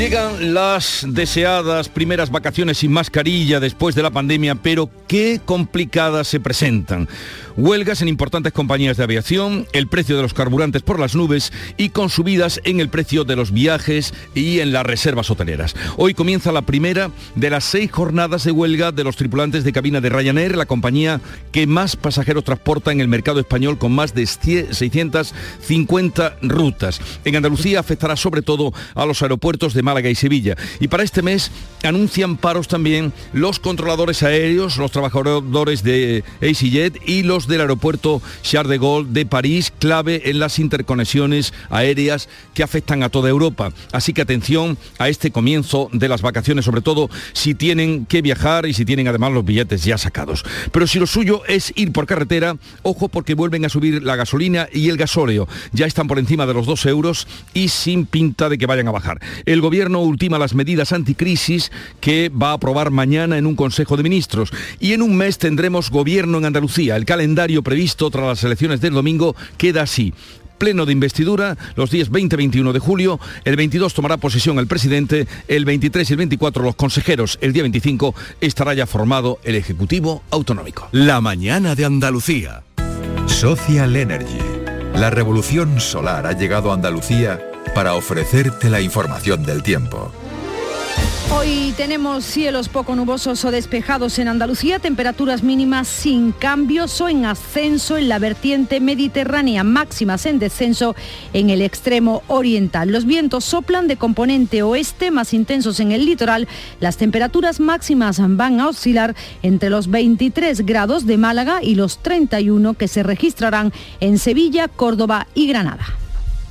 Llegan las deseadas primeras vacaciones sin mascarilla después de la pandemia, pero qué complicadas se presentan. Huelgas en importantes compañías de aviación, el precio de los carburantes por las nubes y con subidas en el precio de los viajes y en las reservas hoteleras. Hoy comienza la primera de las seis jornadas de huelga de los tripulantes de cabina de Ryanair, la compañía que más pasajeros transporta en el mercado español con más de 650 rutas. En Andalucía afectará sobre todo a los aeropuertos de Málaga y Sevilla. Y para este mes anuncian paros también los controladores aéreos, los trabajadores de EasyJet y los del aeropuerto Charles de Gaulle de París, clave en las interconexiones aéreas que afectan a toda Europa. Así que atención a este comienzo de las vacaciones, sobre todo si tienen que viajar y si tienen además los billetes ya sacados. Pero si lo suyo es ir por carretera, ojo porque vuelven a subir la gasolina y el gasóleo. Ya están por encima de los 2 euros y sin pinta de que vayan a bajar. El gobierno gobierno ultima las medidas anticrisis que va a aprobar mañana en un Consejo de Ministros. Y en un mes tendremos gobierno en Andalucía. El calendario previsto tras las elecciones del domingo queda así pleno de investidura los días 20 21 de julio. El 22 tomará posesión el presidente, el 23 y el 24 los consejeros. El día 25 estará ya formado el Ejecutivo Autonómico. La mañana de Andalucía. Social Energy. La revolución solar ha llegado a Andalucía para ofrecerte la información del tiempo. Hoy tenemos cielos poco nubosos o despejados en Andalucía, temperaturas mínimas sin cambios o en ascenso en la vertiente mediterránea, máximas en descenso en el extremo oriental. Los vientos soplan de componente oeste, más intensos en el litoral. Las temperaturas máximas van a oscilar entre los 23 grados de Málaga y los 31 que se registrarán en Sevilla, Córdoba y Granada.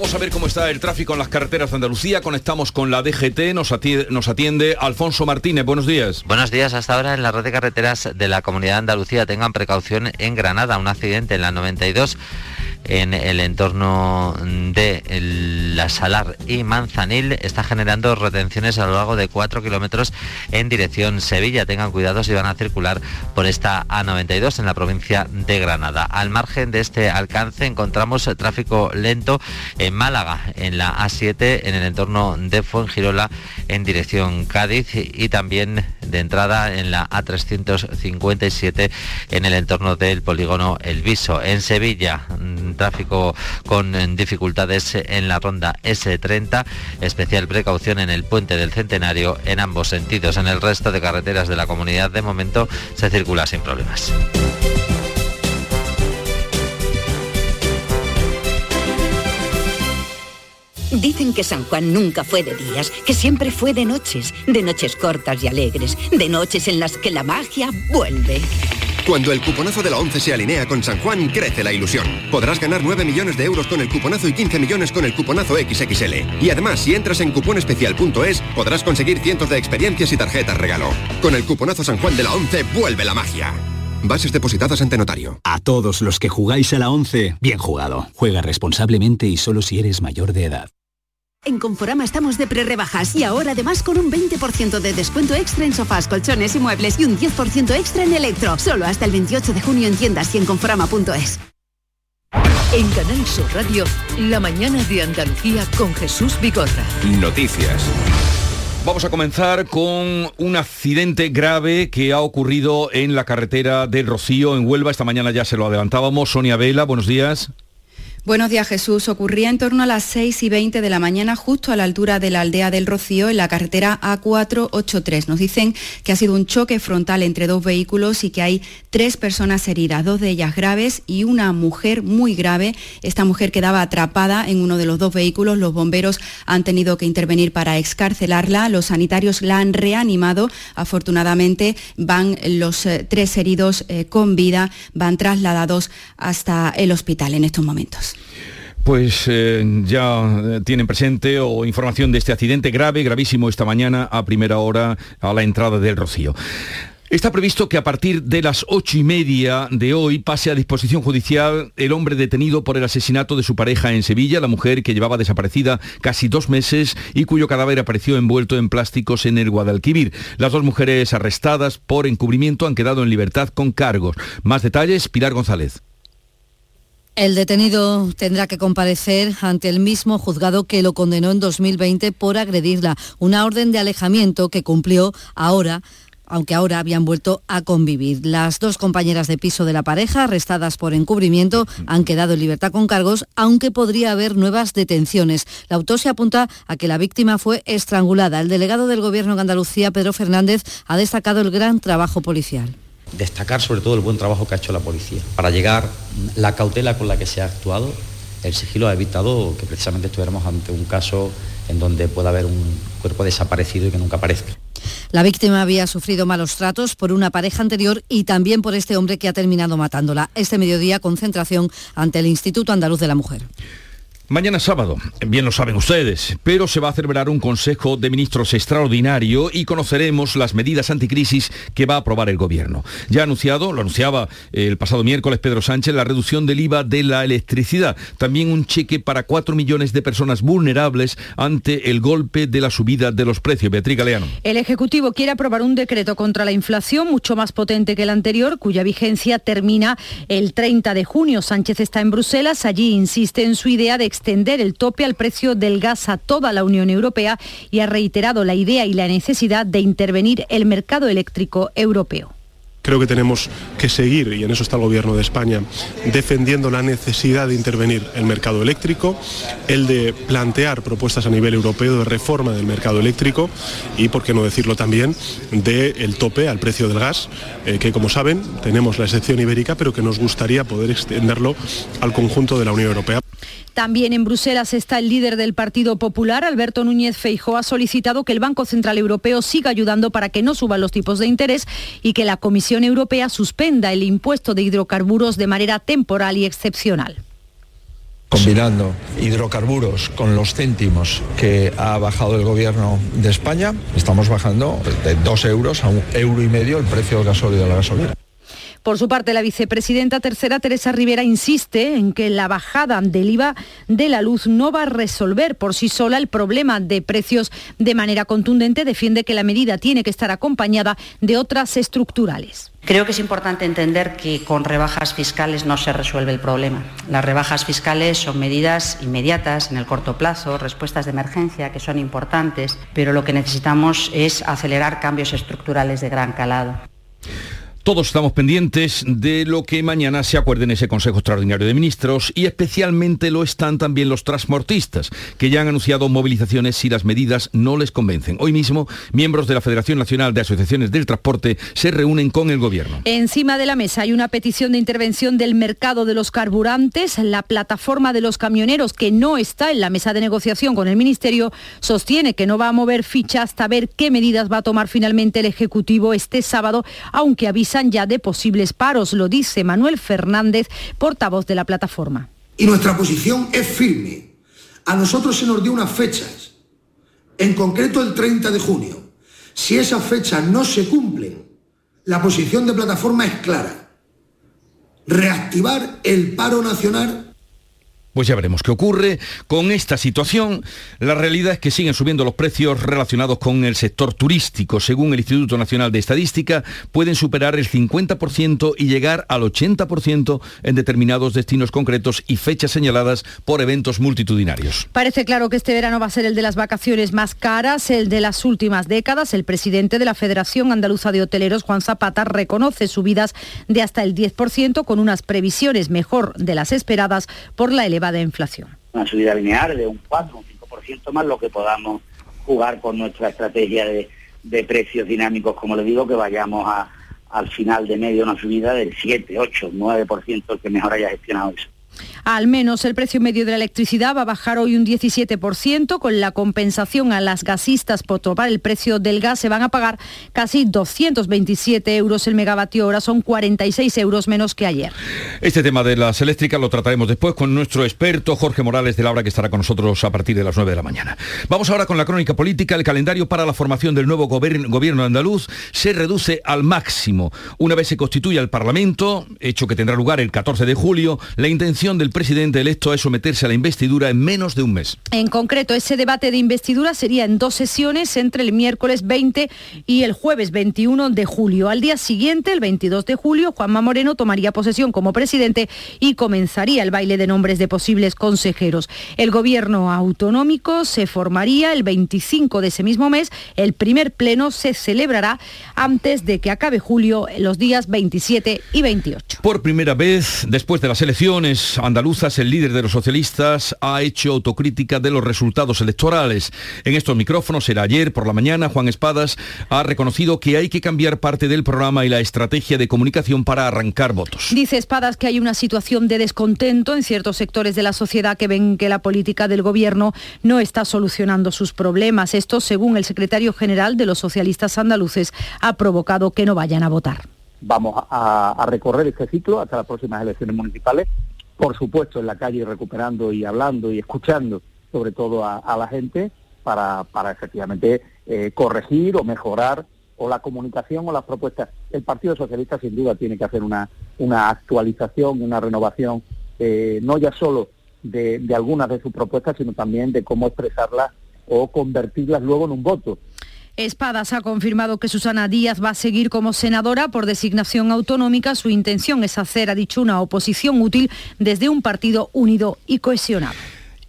Vamos a ver cómo está el tráfico en las carreteras de Andalucía. Conectamos con la DGT. Nos atiende, nos atiende Alfonso Martínez. Buenos días. Buenos días. Hasta ahora en la red de carreteras de la Comunidad de Andalucía tengan precaución en Granada. Un accidente en la 92 en el entorno de La Salar y Manzanil está generando retenciones a lo largo de 4 kilómetros en dirección Sevilla. Tengan cuidado si van a circular por esta A92 en la provincia de Granada. Al margen de este alcance encontramos tráfico lento en Málaga, en la A7, en el entorno de Fuengirola en dirección Cádiz y también de entrada en la A357 en el entorno del polígono El Viso. En Sevilla, tráfico con eh, dificultades en la ronda S30, especial precaución en el puente del Centenario en ambos sentidos. En el resto de carreteras de la comunidad de momento se circula sin problemas. Dicen que San Juan nunca fue de días, que siempre fue de noches, de noches cortas y alegres, de noches en las que la magia vuelve. Cuando el cuponazo de la 11 se alinea con San Juan, crece la ilusión. Podrás ganar 9 millones de euros con el cuponazo y 15 millones con el cuponazo XXL. Y además, si entras en cuponespecial.es, podrás conseguir cientos de experiencias y tarjetas regalo. Con el cuponazo San Juan de la 11, vuelve la magia. Bases depositadas ante notario. A todos los que jugáis a la 11, bien jugado. Juega responsablemente y solo si eres mayor de edad. En Conforama estamos de pre-rebajas y ahora además con un 20% de descuento extra en sofás, colchones y muebles y un 10% extra en electro. Solo hasta el 28 de junio en tiendas y en conforama.es. En Canal Sur Radio, la mañana de Andalucía con Jesús Bigorra. Noticias. Vamos a comenzar con un accidente grave que ha ocurrido en la carretera del Rocío, en Huelva. Esta mañana ya se lo adelantábamos. Sonia Vela, buenos días. Buenos días Jesús. Ocurría en torno a las 6 y 20 de la mañana justo a la altura de la aldea del Rocío en la carretera A483. Nos dicen que ha sido un choque frontal entre dos vehículos y que hay tres personas heridas, dos de ellas graves y una mujer muy grave. Esta mujer quedaba atrapada en uno de los dos vehículos. Los bomberos han tenido que intervenir para excarcelarla. Los sanitarios la han reanimado. Afortunadamente van los eh, tres heridos eh, con vida, van trasladados hasta el hospital en estos momentos. Pues eh, ya eh, tienen presente o información de este accidente grave, gravísimo esta mañana a primera hora a la entrada del Rocío. Está previsto que a partir de las ocho y media de hoy pase a disposición judicial el hombre detenido por el asesinato de su pareja en Sevilla, la mujer que llevaba desaparecida casi dos meses y cuyo cadáver apareció envuelto en plásticos en el Guadalquivir. Las dos mujeres arrestadas por encubrimiento han quedado en libertad con cargos. Más detalles, Pilar González. El detenido tendrá que comparecer ante el mismo juzgado que lo condenó en 2020 por agredirla, una orden de alejamiento que cumplió ahora aunque ahora habían vuelto a convivir. Las dos compañeras de piso de la pareja, arrestadas por encubrimiento, han quedado en libertad con cargos, aunque podría haber nuevas detenciones. La autopsia apunta a que la víctima fue estrangulada. El delegado del Gobierno en Andalucía, Pedro Fernández, ha destacado el gran trabajo policial destacar sobre todo el buen trabajo que ha hecho la policía. Para llegar, la cautela con la que se ha actuado, el sigilo ha evitado que precisamente estuviéramos ante un caso en donde pueda haber un cuerpo desaparecido y que nunca aparezca. La víctima había sufrido malos tratos por una pareja anterior y también por este hombre que ha terminado matándola. Este mediodía concentración ante el Instituto Andaluz de la Mujer. Mañana sábado, bien lo saben ustedes, pero se va a celebrar un Consejo de Ministros extraordinario y conoceremos las medidas anticrisis que va a aprobar el Gobierno. Ya ha anunciado, lo anunciaba el pasado miércoles Pedro Sánchez, la reducción del IVA de la electricidad. También un cheque para 4 millones de personas vulnerables ante el golpe de la subida de los precios. Beatriz Galeano. El Ejecutivo quiere aprobar un decreto contra la inflación mucho más potente que el anterior, cuya vigencia termina el 30 de junio. Sánchez está en Bruselas, allí insiste en su idea de extender el tope al precio del gas a toda la Unión Europea y ha reiterado la idea y la necesidad de intervenir el mercado eléctrico europeo. Creo que tenemos que seguir, y en eso está el Gobierno de España, defendiendo la necesidad de intervenir el mercado eléctrico, el de plantear propuestas a nivel europeo de reforma del mercado eléctrico y, por qué no decirlo también, del tope al precio del gas, eh, que como saben tenemos la excepción ibérica, pero que nos gustaría poder extenderlo al conjunto de la Unión Europea. También en Bruselas está el líder del Partido Popular, Alberto Núñez Feijóo, ha solicitado que el Banco Central Europeo siga ayudando para que no suban los tipos de interés y que la Comisión Europea suspenda el impuesto de hidrocarburos de manera temporal y excepcional combinando hidrocarburos con los céntimos que ha bajado el gobierno de España, estamos bajando de dos euros a un euro y medio el precio del gasóleo de la gasolina. Por su parte, la vicepresidenta tercera, Teresa Rivera, insiste en que la bajada del IVA de la luz no va a resolver por sí sola el problema de precios de manera contundente. Defiende que la medida tiene que estar acompañada de otras estructurales. Creo que es importante entender que con rebajas fiscales no se resuelve el problema. Las rebajas fiscales son medidas inmediatas, en el corto plazo, respuestas de emergencia que son importantes, pero lo que necesitamos es acelerar cambios estructurales de gran calado. Todos estamos pendientes de lo que mañana se acuerde en ese Consejo Extraordinario de Ministros y especialmente lo están también los transportistas, que ya han anunciado movilizaciones si las medidas no les convencen. Hoy mismo, miembros de la Federación Nacional de Asociaciones del Transporte se reúnen con el Gobierno. Encima de la mesa hay una petición de intervención del mercado de los carburantes. La plataforma de los camioneros, que no está en la mesa de negociación con el Ministerio, sostiene que no va a mover ficha hasta ver qué medidas va a tomar finalmente el Ejecutivo este sábado, aunque avisa ya de posibles paros, lo dice Manuel Fernández, portavoz de la plataforma. Y nuestra posición es firme. A nosotros se nos dio unas fechas, en concreto el 30 de junio. Si esas fechas no se cumplen, la posición de plataforma es clara. Reactivar el paro nacional pues ya veremos qué ocurre con esta situación. La realidad es que siguen subiendo los precios relacionados con el sector turístico. Según el Instituto Nacional de Estadística, pueden superar el 50% y llegar al 80% en determinados destinos concretos y fechas señaladas por eventos multitudinarios. Parece claro que este verano va a ser el de las vacaciones más caras, el de las últimas décadas. El presidente de la Federación Andaluza de Hoteleros, Juan Zapata, reconoce subidas de hasta el 10% con unas previsiones mejor de las esperadas por la elevación elevada inflación. Una subida lineal de un 4, un 5% más lo que podamos jugar con nuestra estrategia de, de precios dinámicos, como le digo, que vayamos a, al final de medio una subida del 7, 8, 9%, el que mejor haya gestionado eso. Al menos el precio medio de la electricidad va a bajar hoy un 17%, con la compensación a las gasistas por topar el precio del gas se van a pagar casi 227 euros el megavatio hora, son 46 euros menos que ayer. Este tema de las eléctricas lo trataremos después con nuestro experto Jorge Morales de Laura, que estará con nosotros a partir de las 9 de la mañana. Vamos ahora con la crónica política. El calendario para la formación del nuevo gobierno andaluz se reduce al máximo. Una vez se constituya el Parlamento, hecho que tendrá lugar el 14 de julio, la intención del presidente electo es someterse a la investidura en menos de un mes. En concreto, ese debate de investidura sería en dos sesiones entre el miércoles 20 y el jueves 21 de julio. Al día siguiente, el 22 de julio, Juanma Moreno tomaría posesión como presidente y comenzaría el baile de nombres de posibles consejeros. El gobierno autonómico se formaría el 25 de ese mismo mes. El primer pleno se celebrará antes de que acabe julio, los días 27 y 28. Por primera vez, después de las elecciones andaluzas, el líder de los socialistas ha hecho autocrítica de los resultados electorales. En estos micrófonos, era ayer por la mañana, Juan Espadas ha reconocido que hay que cambiar parte del programa y la estrategia de comunicación para arrancar votos. Dice Espadas que hay una situación de descontento en ciertos sectores de la sociedad que ven que la política del gobierno no está solucionando sus problemas. Esto, según el secretario general de los socialistas andaluces, ha provocado que no vayan a votar. Vamos a, a recorrer este ciclo hasta las próximas elecciones municipales por supuesto en la calle recuperando y hablando y escuchando sobre todo a, la gente para, para efectivamente eh, corregir o mejorar o la comunicación o las propuestas. El Partido Socialista sin duda tiene que hacer una, una actualización, una renovación, eh, no ya solo de, de algunas de sus propuestas, sino también de cómo expresarlas o convertirlas luego en un voto. Espadas ha confirmado que Susana Díaz va a seguir como senadora por designación autonómica. Su intención es hacer, ha dicho, una oposición útil desde un partido unido y cohesionado.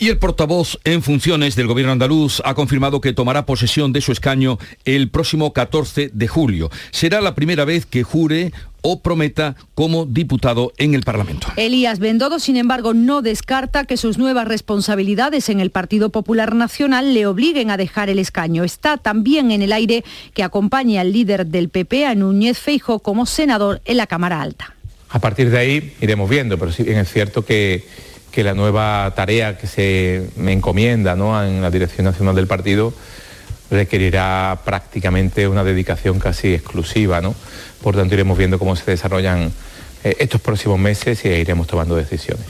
Y el portavoz en funciones del gobierno andaluz ha confirmado que tomará posesión de su escaño el próximo 14 de julio. Será la primera vez que jure o prometa como diputado en el Parlamento. Elías Bendodo, sin embargo, no descarta que sus nuevas responsabilidades en el Partido Popular Nacional le obliguen a dejar el escaño. Está también en el aire que acompañe al líder del PP, a Núñez Feijo, como senador en la Cámara Alta. A partir de ahí iremos viendo, pero sí bien es cierto que que la nueva tarea que se me encomienda en la Dirección Nacional del Partido requerirá prácticamente una dedicación casi exclusiva. ¿no? Por tanto, iremos viendo cómo se desarrollan eh, estos próximos meses y iremos tomando decisiones.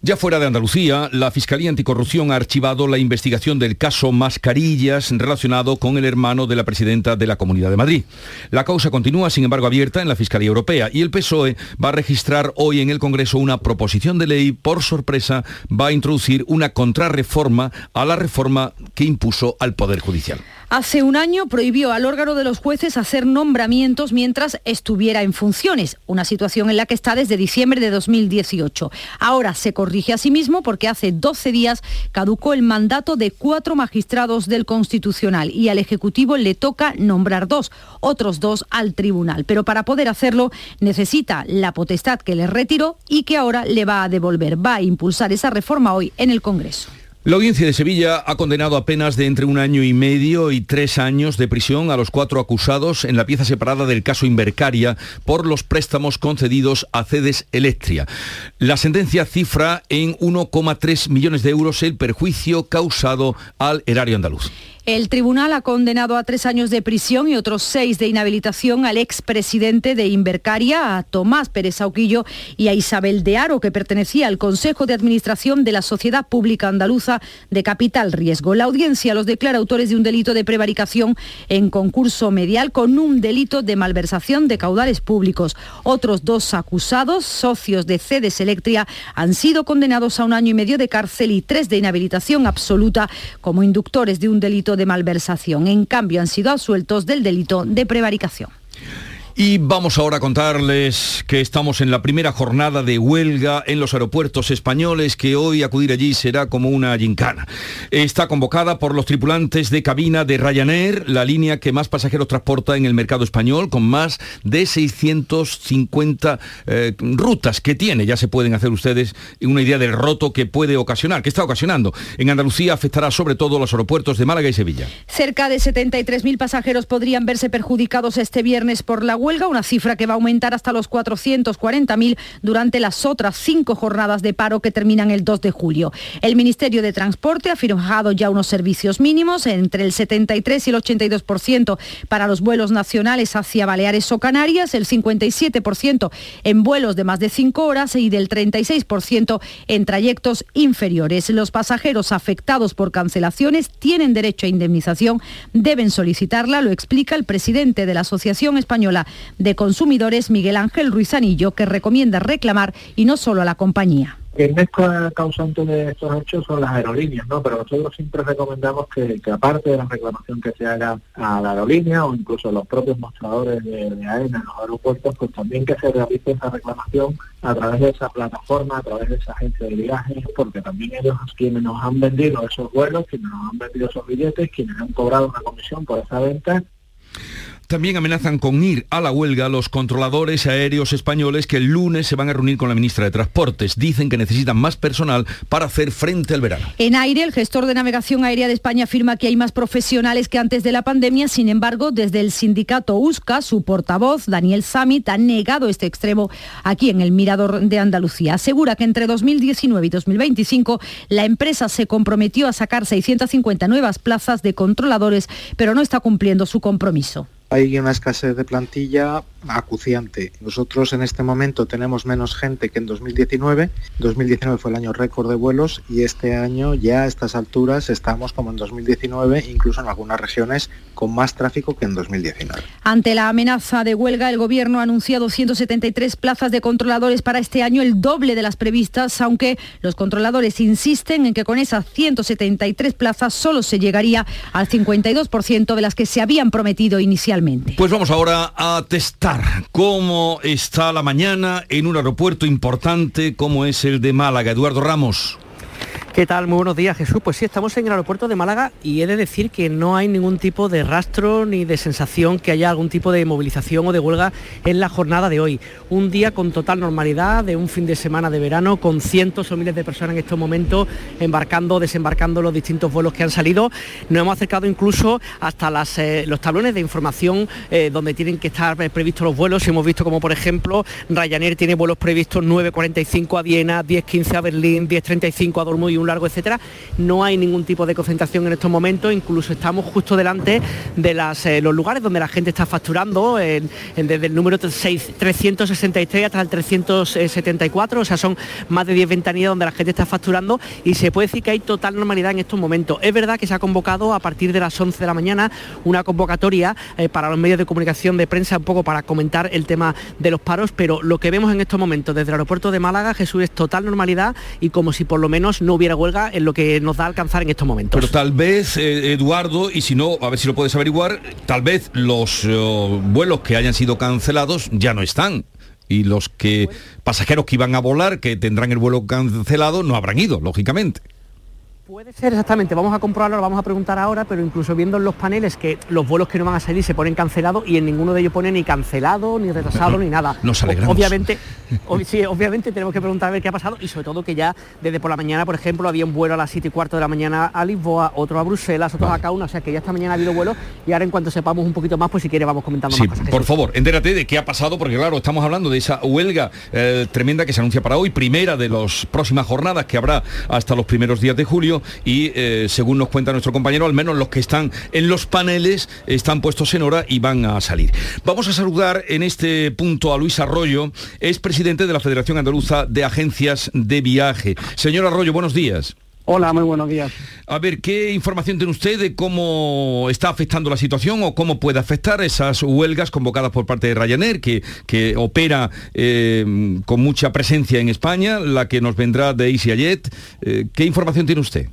Ya fuera de Andalucía, la Fiscalía Anticorrupción ha archivado la investigación del caso Mascarillas relacionado con el hermano de la presidenta de la Comunidad de Madrid. La causa continúa, sin embargo, abierta en la Fiscalía Europea y el PSOE va a registrar hoy en el Congreso una proposición de ley, por sorpresa, va a introducir una contrarreforma a la reforma que impuso al Poder Judicial. Hace un año prohibió al órgano de los jueces hacer nombramientos mientras estuviera en funciones, una situación en la que está desde diciembre de 2018. Ahora se corrige a sí mismo porque hace 12 días caducó el mandato de cuatro magistrados del Constitucional y al Ejecutivo le toca nombrar dos, otros dos al Tribunal. Pero para poder hacerlo necesita la potestad que le retiró y que ahora le va a devolver. Va a impulsar esa reforma hoy en el Congreso. La audiencia de Sevilla ha condenado a penas de entre un año y medio y tres años de prisión a los cuatro acusados en la pieza separada del caso Invercaria por los préstamos concedidos a Cedes Electria. La sentencia cifra en 1,3 millones de euros el perjuicio causado al erario andaluz. El tribunal ha condenado a tres años de prisión y otros seis de inhabilitación al expresidente de Invercaria, a Tomás Pérez Auquillo y a Isabel de Aro, que pertenecía al Consejo de Administración de la Sociedad Pública Andaluza de Capital Riesgo. La audiencia los declara autores de un delito de prevaricación en concurso medial con un delito de malversación de caudales públicos. Otros dos acusados, socios de Cedes Electria, han sido condenados a un año y medio de cárcel y tres de inhabilitación absoluta como inductores de un delito de malversación. En cambio, han sido absueltos del delito de prevaricación. Y vamos ahora a contarles que estamos en la primera jornada de huelga en los aeropuertos españoles, que hoy acudir allí será como una gincana. Está convocada por los tripulantes de cabina de Ryanair, la línea que más pasajeros transporta en el mercado español, con más de 650 eh, rutas que tiene. Ya se pueden hacer ustedes una idea del roto que puede ocasionar, que está ocasionando. En Andalucía afectará sobre todo los aeropuertos de Málaga y Sevilla. Cerca de 73.000 pasajeros podrían verse perjudicados este viernes por la huelga, una cifra que va a aumentar hasta los 440.000 durante las otras cinco jornadas de paro que terminan el 2 de julio. El Ministerio de Transporte ha fijado ya unos servicios mínimos entre el 73 y el 82% para los vuelos nacionales hacia Baleares o Canarias, el 57% en vuelos de más de cinco horas y del 36% en trayectos inferiores. Los pasajeros afectados por cancelaciones tienen derecho a indemnización, deben solicitarla, lo explica el presidente de la Asociación Española de Consumidores, Miguel Ángel Ruiz Anillo, que recomienda reclamar y no solo a la compañía. El mes causante de estos hechos son las aerolíneas, ¿no? Pero nosotros siempre recomendamos que, aparte de la reclamación que se haga a la aerolínea o incluso a los propios mostradores de, de AENA en los aeropuertos, pues también que se realice esa reclamación a través de esa plataforma, a través de esa agencia de viajes, porque también ellos quienes nos han vendido esos vuelos, quienes nos han vendido esos billetes, quienes han cobrado una comisión por esa venta, también amenazan con ir a la huelga los controladores aéreos españoles que el lunes se van a reunir con la ministra de Transportes. Dicen que necesitan más personal para hacer frente al verano. En aire, el gestor de navegación aérea de España afirma que hay más profesionales que antes de la pandemia. Sin embargo, desde el sindicato USCA, su portavoz, Daniel Samit, ha negado este extremo aquí en el Mirador de Andalucía. Asegura que entre 2019 y 2025 la empresa se comprometió a sacar 650 nuevas plazas de controladores, pero no está cumpliendo su compromiso hay una escasez de plantilla acuciante. Nosotros en este momento tenemos menos gente que en 2019. 2019 fue el año récord de vuelos y este año ya a estas alturas estamos como en 2019, incluso en algunas regiones con más tráfico que en 2019. Ante la amenaza de huelga, el Gobierno ha anunciado 173 plazas de controladores para este año, el doble de las previstas, aunque los controladores insisten en que con esas 173 plazas solo se llegaría al 52% de las que se habían prometido inicialmente. Pues vamos ahora a testar cómo está la mañana en un aeropuerto importante como es el de Málaga. Eduardo Ramos. ¿Qué tal? Muy buenos días, Jesús. Pues sí, estamos en el aeropuerto de Málaga y he de decir que no hay ningún tipo de rastro ni de sensación que haya algún tipo de movilización o de huelga en la jornada de hoy. Un día con total normalidad, de un fin de semana de verano, con cientos o miles de personas en estos momentos embarcando, desembarcando los distintos vuelos que han salido. Nos hemos acercado incluso hasta eh, los tablones de información eh, donde tienen que estar eh, previstos los vuelos. Hemos visto como, por ejemplo, Ryanair tiene vuelos previstos 9.45 a Viena, 10.15 a Berlín, 10.35 a Dortmund y un largo, etcétera, no hay ningún tipo de concentración en estos momentos, incluso estamos justo delante de las, eh, los lugares donde la gente está facturando, desde el número 363 hasta el 374, o sea, son más de 10 ventanillas donde la gente está facturando y se puede decir que hay total normalidad en estos momentos. Es verdad que se ha convocado a partir de las 11 de la mañana una convocatoria eh, para los medios de comunicación de prensa, un poco para comentar el tema de los paros, pero lo que vemos en estos momentos desde el aeropuerto de Málaga, Jesús, es total normalidad y como si por lo menos no hubiera huelga en lo que nos da a alcanzar en estos momentos. Pero tal vez, eh, Eduardo, y si no, a ver si lo puedes averiguar, tal vez los eh, vuelos que hayan sido cancelados ya no están y los que pasajeros que iban a volar, que tendrán el vuelo cancelado, no habrán ido, lógicamente. Puede ser exactamente, vamos a comprobarlo, lo vamos a preguntar ahora, pero incluso viendo en los paneles que los vuelos que no van a salir se ponen cancelados y en ninguno de ellos pone ni cancelado, ni retrasado, ni nada. Nos alegramos. Obviamente, sí, obviamente tenemos que preguntar a ver qué ha pasado y sobre todo que ya desde por la mañana, por ejemplo, había un vuelo a las 7 y cuarto de la mañana a Lisboa, otro a Bruselas, otro a Cauna, o sea que ya esta mañana ha habido vuelos y ahora en cuanto sepamos un poquito más, pues si quiere vamos comentando sí, más cosas. Por favor, entérate de qué ha pasado, porque claro, estamos hablando de esa huelga eh, tremenda que se anuncia para hoy, primera de las próximas jornadas que habrá hasta los primeros días de julio y eh, según nos cuenta nuestro compañero, al menos los que están en los paneles están puestos en hora y van a salir. Vamos a saludar en este punto a Luis Arroyo, es presidente de la Federación Andaluza de Agencias de Viaje. Señor Arroyo, buenos días. Hola, muy buenos días. A ver, ¿qué información tiene usted de cómo está afectando la situación o cómo puede afectar esas huelgas convocadas por parte de Ryanair, que, que opera eh, con mucha presencia en España, la que nos vendrá de EasyJet? Eh, ¿Qué información tiene usted?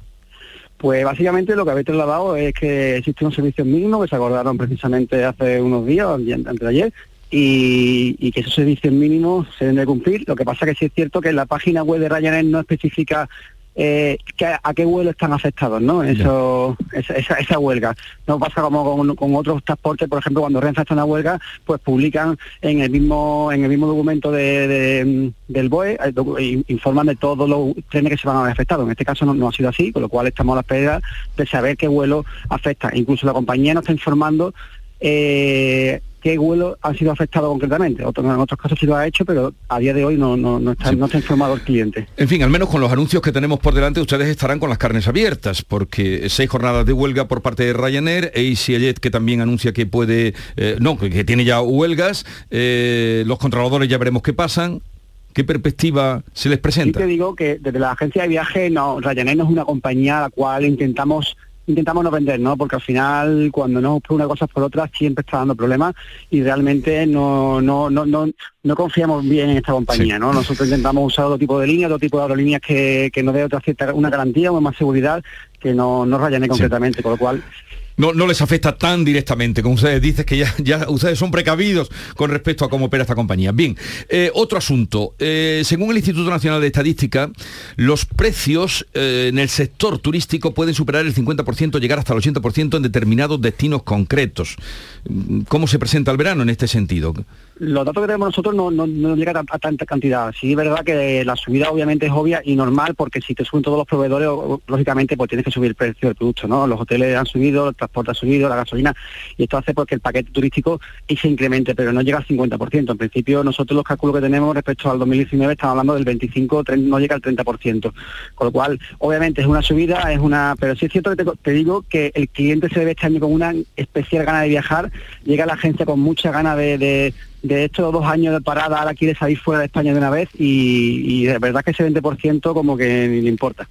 Pues básicamente lo que habéis trasladado es que existe un servicio mínimo que se acordaron precisamente hace unos días, antes de ayer, y, y que esos servicios mínimos se deben de cumplir. Lo que pasa que sí es cierto que la página web de Ryanair no especifica eh, que, a qué vuelo están afectados, ¿no? Eso, esa, esa, esa huelga. No pasa como con, con otros transportes, por ejemplo, cuando Renfe está en una huelga, pues publican en el mismo en el mismo documento de, de- del BOE, eh, informan de todos los trenes que se van a ver afectados. En este caso no, no ha sido así, con lo cual estamos a la espera de saber qué vuelo afecta. Incluso la compañía nos está informando eh, qué vuelos han sido afectados concretamente. Otro- en otros casos sí lo ha hecho, pero a día de hoy no, no, no está, no está informado el cliente. En fin, al menos con los anuncios que tenemos por delante, ustedes estarán con las carnes abiertas, porque seis jornadas de huelga por parte de Ryanair, EasyJet que también anuncia que puede, eh, no, que, tiene ya huelgas, eh, los controladores ya veremos qué pasan, qué perspectiva se les Sí presenta. te digo que desde la agencia de viaje, no, Ryanair no es una compañía a la cual intentamos intentamos no vender, ¿no? Porque al final cuando no por una cosa por otra siempre está dando problemas y realmente no no no no, no confiamos bien en esta compañía, ¿no? Nosotros intentamos usar otro tipo de líneas, otro tipo de aerolíneas que, que nos dé otra cierta una garantía o más seguridad que no no Ryanair concretamente, con lo cual No, no les afecta tan directamente, como ustedes dicen, que ya, ya ustedes son precavidos con respecto a cómo opera esta compañía. Bien, eh, otro asunto. Eh, según el Instituto Nacional de Estadística, los precios eh, en el sector turístico pueden superar el 50%, llegar hasta el 80% en determinados destinos concretos. ¿Cómo se presenta el verano en este sentido? los datos que tenemos nosotros no, no, llegan a, tanta cantidad. Sí es verdad que la subida obviamente es obvia y normal porque si te suben todos los proveedores, lógicamente pues tienes que subir el precio del producto, ¿no? Los hoteles han subido, transporte subido, la gasolina, y esto hace porque el paquete turístico y se incremente, pero no llega al 50%. En principio nosotros los cálculos que tenemos respecto al 2019 estamos hablando del 25, 30, no llega al 30%. Con lo cual, obviamente es una subida, es una, pero sí es cierto que te, digo que el cliente se ve este año con una especial gana de viajar, llega a la agencia con mucha gana de de estos dos años de parada ahora quiere salir fuera de España de una vez y, y de verdad que ese 20% como que ni le importa.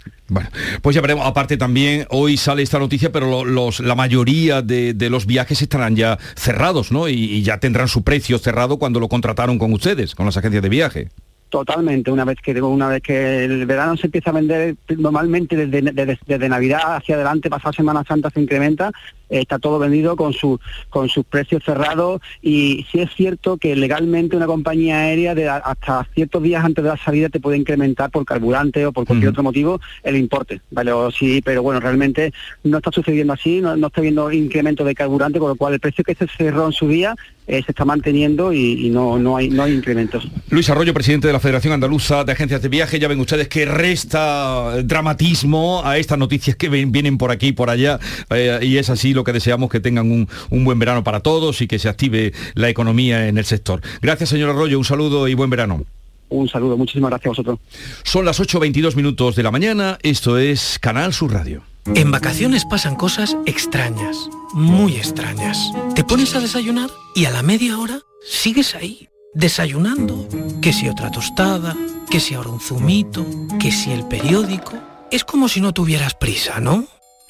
Pues ya veremos, aparte también hoy sale esta noticia, pero lo- los, la mayoría de, de los viajes estarán ya cerrados, ¿no? Y, y ya tendrán su precio cerrado cuando lo contrataron con ustedes, con las agencias de viaje. Totalmente, una vez que una vez que el verano se empieza a vender normalmente desde, desde, desde Navidad hacia adelante, pasada Semana Santa se incrementa, está todo vendido con su con sus precios cerrados y sí es cierto que legalmente una compañía aérea de hasta ciertos días antes de la salida te puede incrementar por carburante o por cualquier otro motivo el importe, vale, o sí, pero bueno, realmente no está sucediendo así, no, no está habiendo incremento de carburante, con lo cual el precio que se cerró en su día eh, se está manteniendo y, y no, no hay no hay incrementos. Luis Arroyo, presidente de la Federación Andaluza de Agencias de Viaje, ya ven ustedes que resta dramatismo a estas noticias que ven- vienen por aquí y por allá, eh, y es así lo que deseamos que tengan un, un buen verano para todos y que se active la economía en el sector. Gracias, señor Arroyo, un saludo y buen verano. Un saludo, muchísimas gracias a vosotros. Son las 8.22 minutos de la mañana, esto es Canal Sur Radio. En vacaciones pasan cosas extrañas, muy extrañas. Te pones a desayunar y a la media hora sigues ahí, desayunando. Que si otra tostada, que si ahora un zumito, que si el periódico. Es como si no tuvieras prisa, ¿no?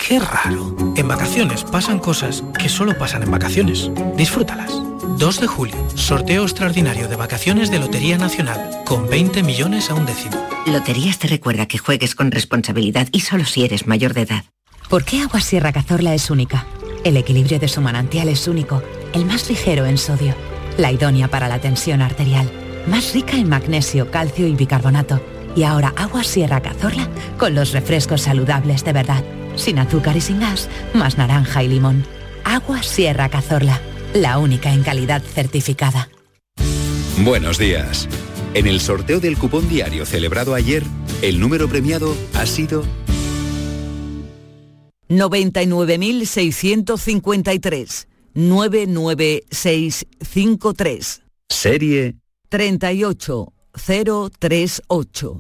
Qué raro. En vacaciones pasan cosas que solo pasan en vacaciones. Disfrútalas. 2 de julio, sorteo extraordinario de vacaciones de Lotería Nacional, con 20 millones a un décimo. Loterías te recuerda que juegues con responsabilidad y solo si eres mayor de edad. ¿Por qué Agua Sierra Cazorla es única? El equilibrio de su manantial es único, el más ligero en sodio, la idónea para la tensión arterial, más rica en magnesio, calcio y bicarbonato. Y ahora Agua Sierra Cazorla con los refrescos saludables de verdad, sin azúcar y sin gas, más naranja y limón. Agua Sierra Cazorla, la única en calidad certificada. Buenos días. En el sorteo del cupón diario celebrado ayer, el número premiado ha sido 99.653 99653 serie. 38038.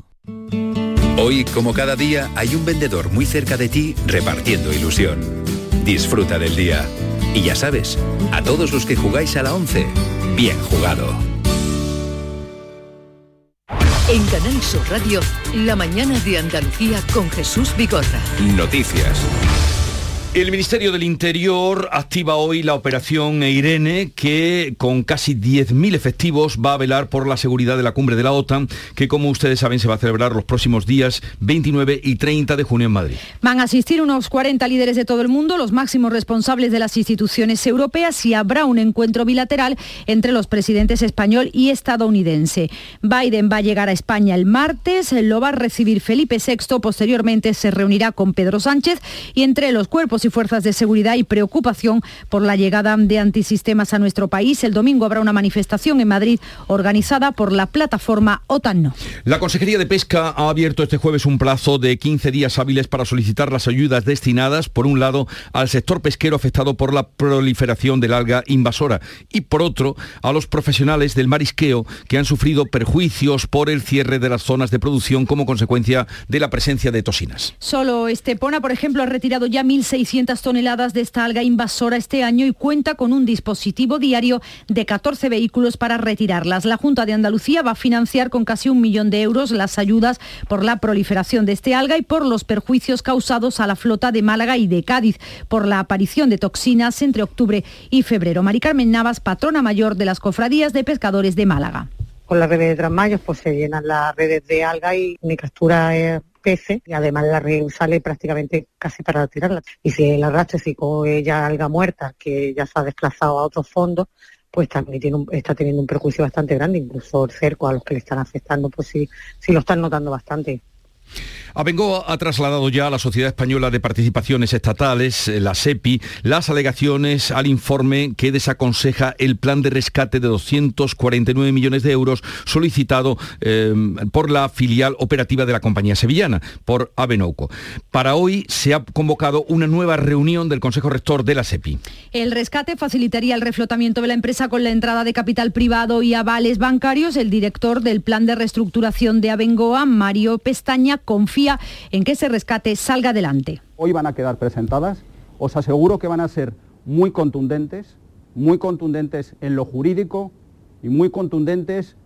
Hoy, como cada día, hay un vendedor muy cerca de ti repartiendo ilusión. Disfruta del día. Y ya sabes, a todos los que jugáis a la 11, bien jugado. En Canal Sur Radio, la mañana de Andalucía con Jesús Vigorra. Noticias. El Ministerio del Interior activa hoy la operación Eirene, que con casi 10.000 efectivos va a velar por la seguridad de la cumbre de la OTAN, que como ustedes saben se va a celebrar los próximos días 29 y 30 de junio en Madrid. Van a asistir unos 40 líderes de todo el mundo, los máximos responsables de las instituciones europeas y habrá un encuentro bilateral entre los presidentes español y estadounidense. Biden va a llegar a España el martes, lo va a recibir Felipe VI, posteriormente se reunirá con Pedro Sánchez y entre los cuerpos y fuerzas de seguridad y preocupación por la llegada de antisistemas a nuestro país. El domingo habrá una manifestación en Madrid organizada por la plataforma OTAN No. La Consejería de Pesca ha abierto este jueves un plazo de 15 días hábiles para solicitar las ayudas destinadas, por un lado, al sector pesquero afectado por la proliferación del alga invasora y, por otro, a los profesionales del marisqueo que han sufrido perjuicios por el cierre de las zonas de producción como consecuencia de la presencia de toxinas. Solo Estepona, por ejemplo, ha retirado ya 1.600 toneladas de esta alga invasora este año y cuenta con un dispositivo diario de 14 vehículos para retirarlas. La Junta de Andalucía va a financiar con casi un millón de euros las ayudas por la proliferación de este alga y por los perjuicios causados a la flota de Málaga y de Cádiz por la aparición de toxinas entre octubre y febrero. Mari Carmen Navas, patrona mayor de las cofradías de pescadores de Málaga. Con las redes de Trasmayos pues se llenan las redes de alga y mi captura es peces y además la red sale prácticamente casi para tirarla. Y si el arrastre si coge ya alga muerta, que ya se ha desplazado a otros fondos, pues también tiene un, está teniendo un perjuicio bastante grande, incluso el cerco a los que le están afectando, pues sí, sí lo están notando bastante. Abengoa ha trasladado ya a la Sociedad Española de Participaciones Estatales, eh, la SEPI, las alegaciones al informe que desaconseja el plan de rescate de 249 millones de euros solicitado eh, por la filial operativa de la compañía sevillana, por Abenouco. Para hoy se ha convocado una nueva reunión del Consejo Rector de la SEPI. El rescate facilitaría el reflotamiento de la empresa con la entrada de capital privado y avales bancarios. El director del plan de reestructuración de Abengoa, Mario Pestaña, confía en que ese rescate salga adelante. Hoy van a quedar presentadas, os aseguro que van a ser muy contundentes, muy contundentes en lo jurídico y muy contundentes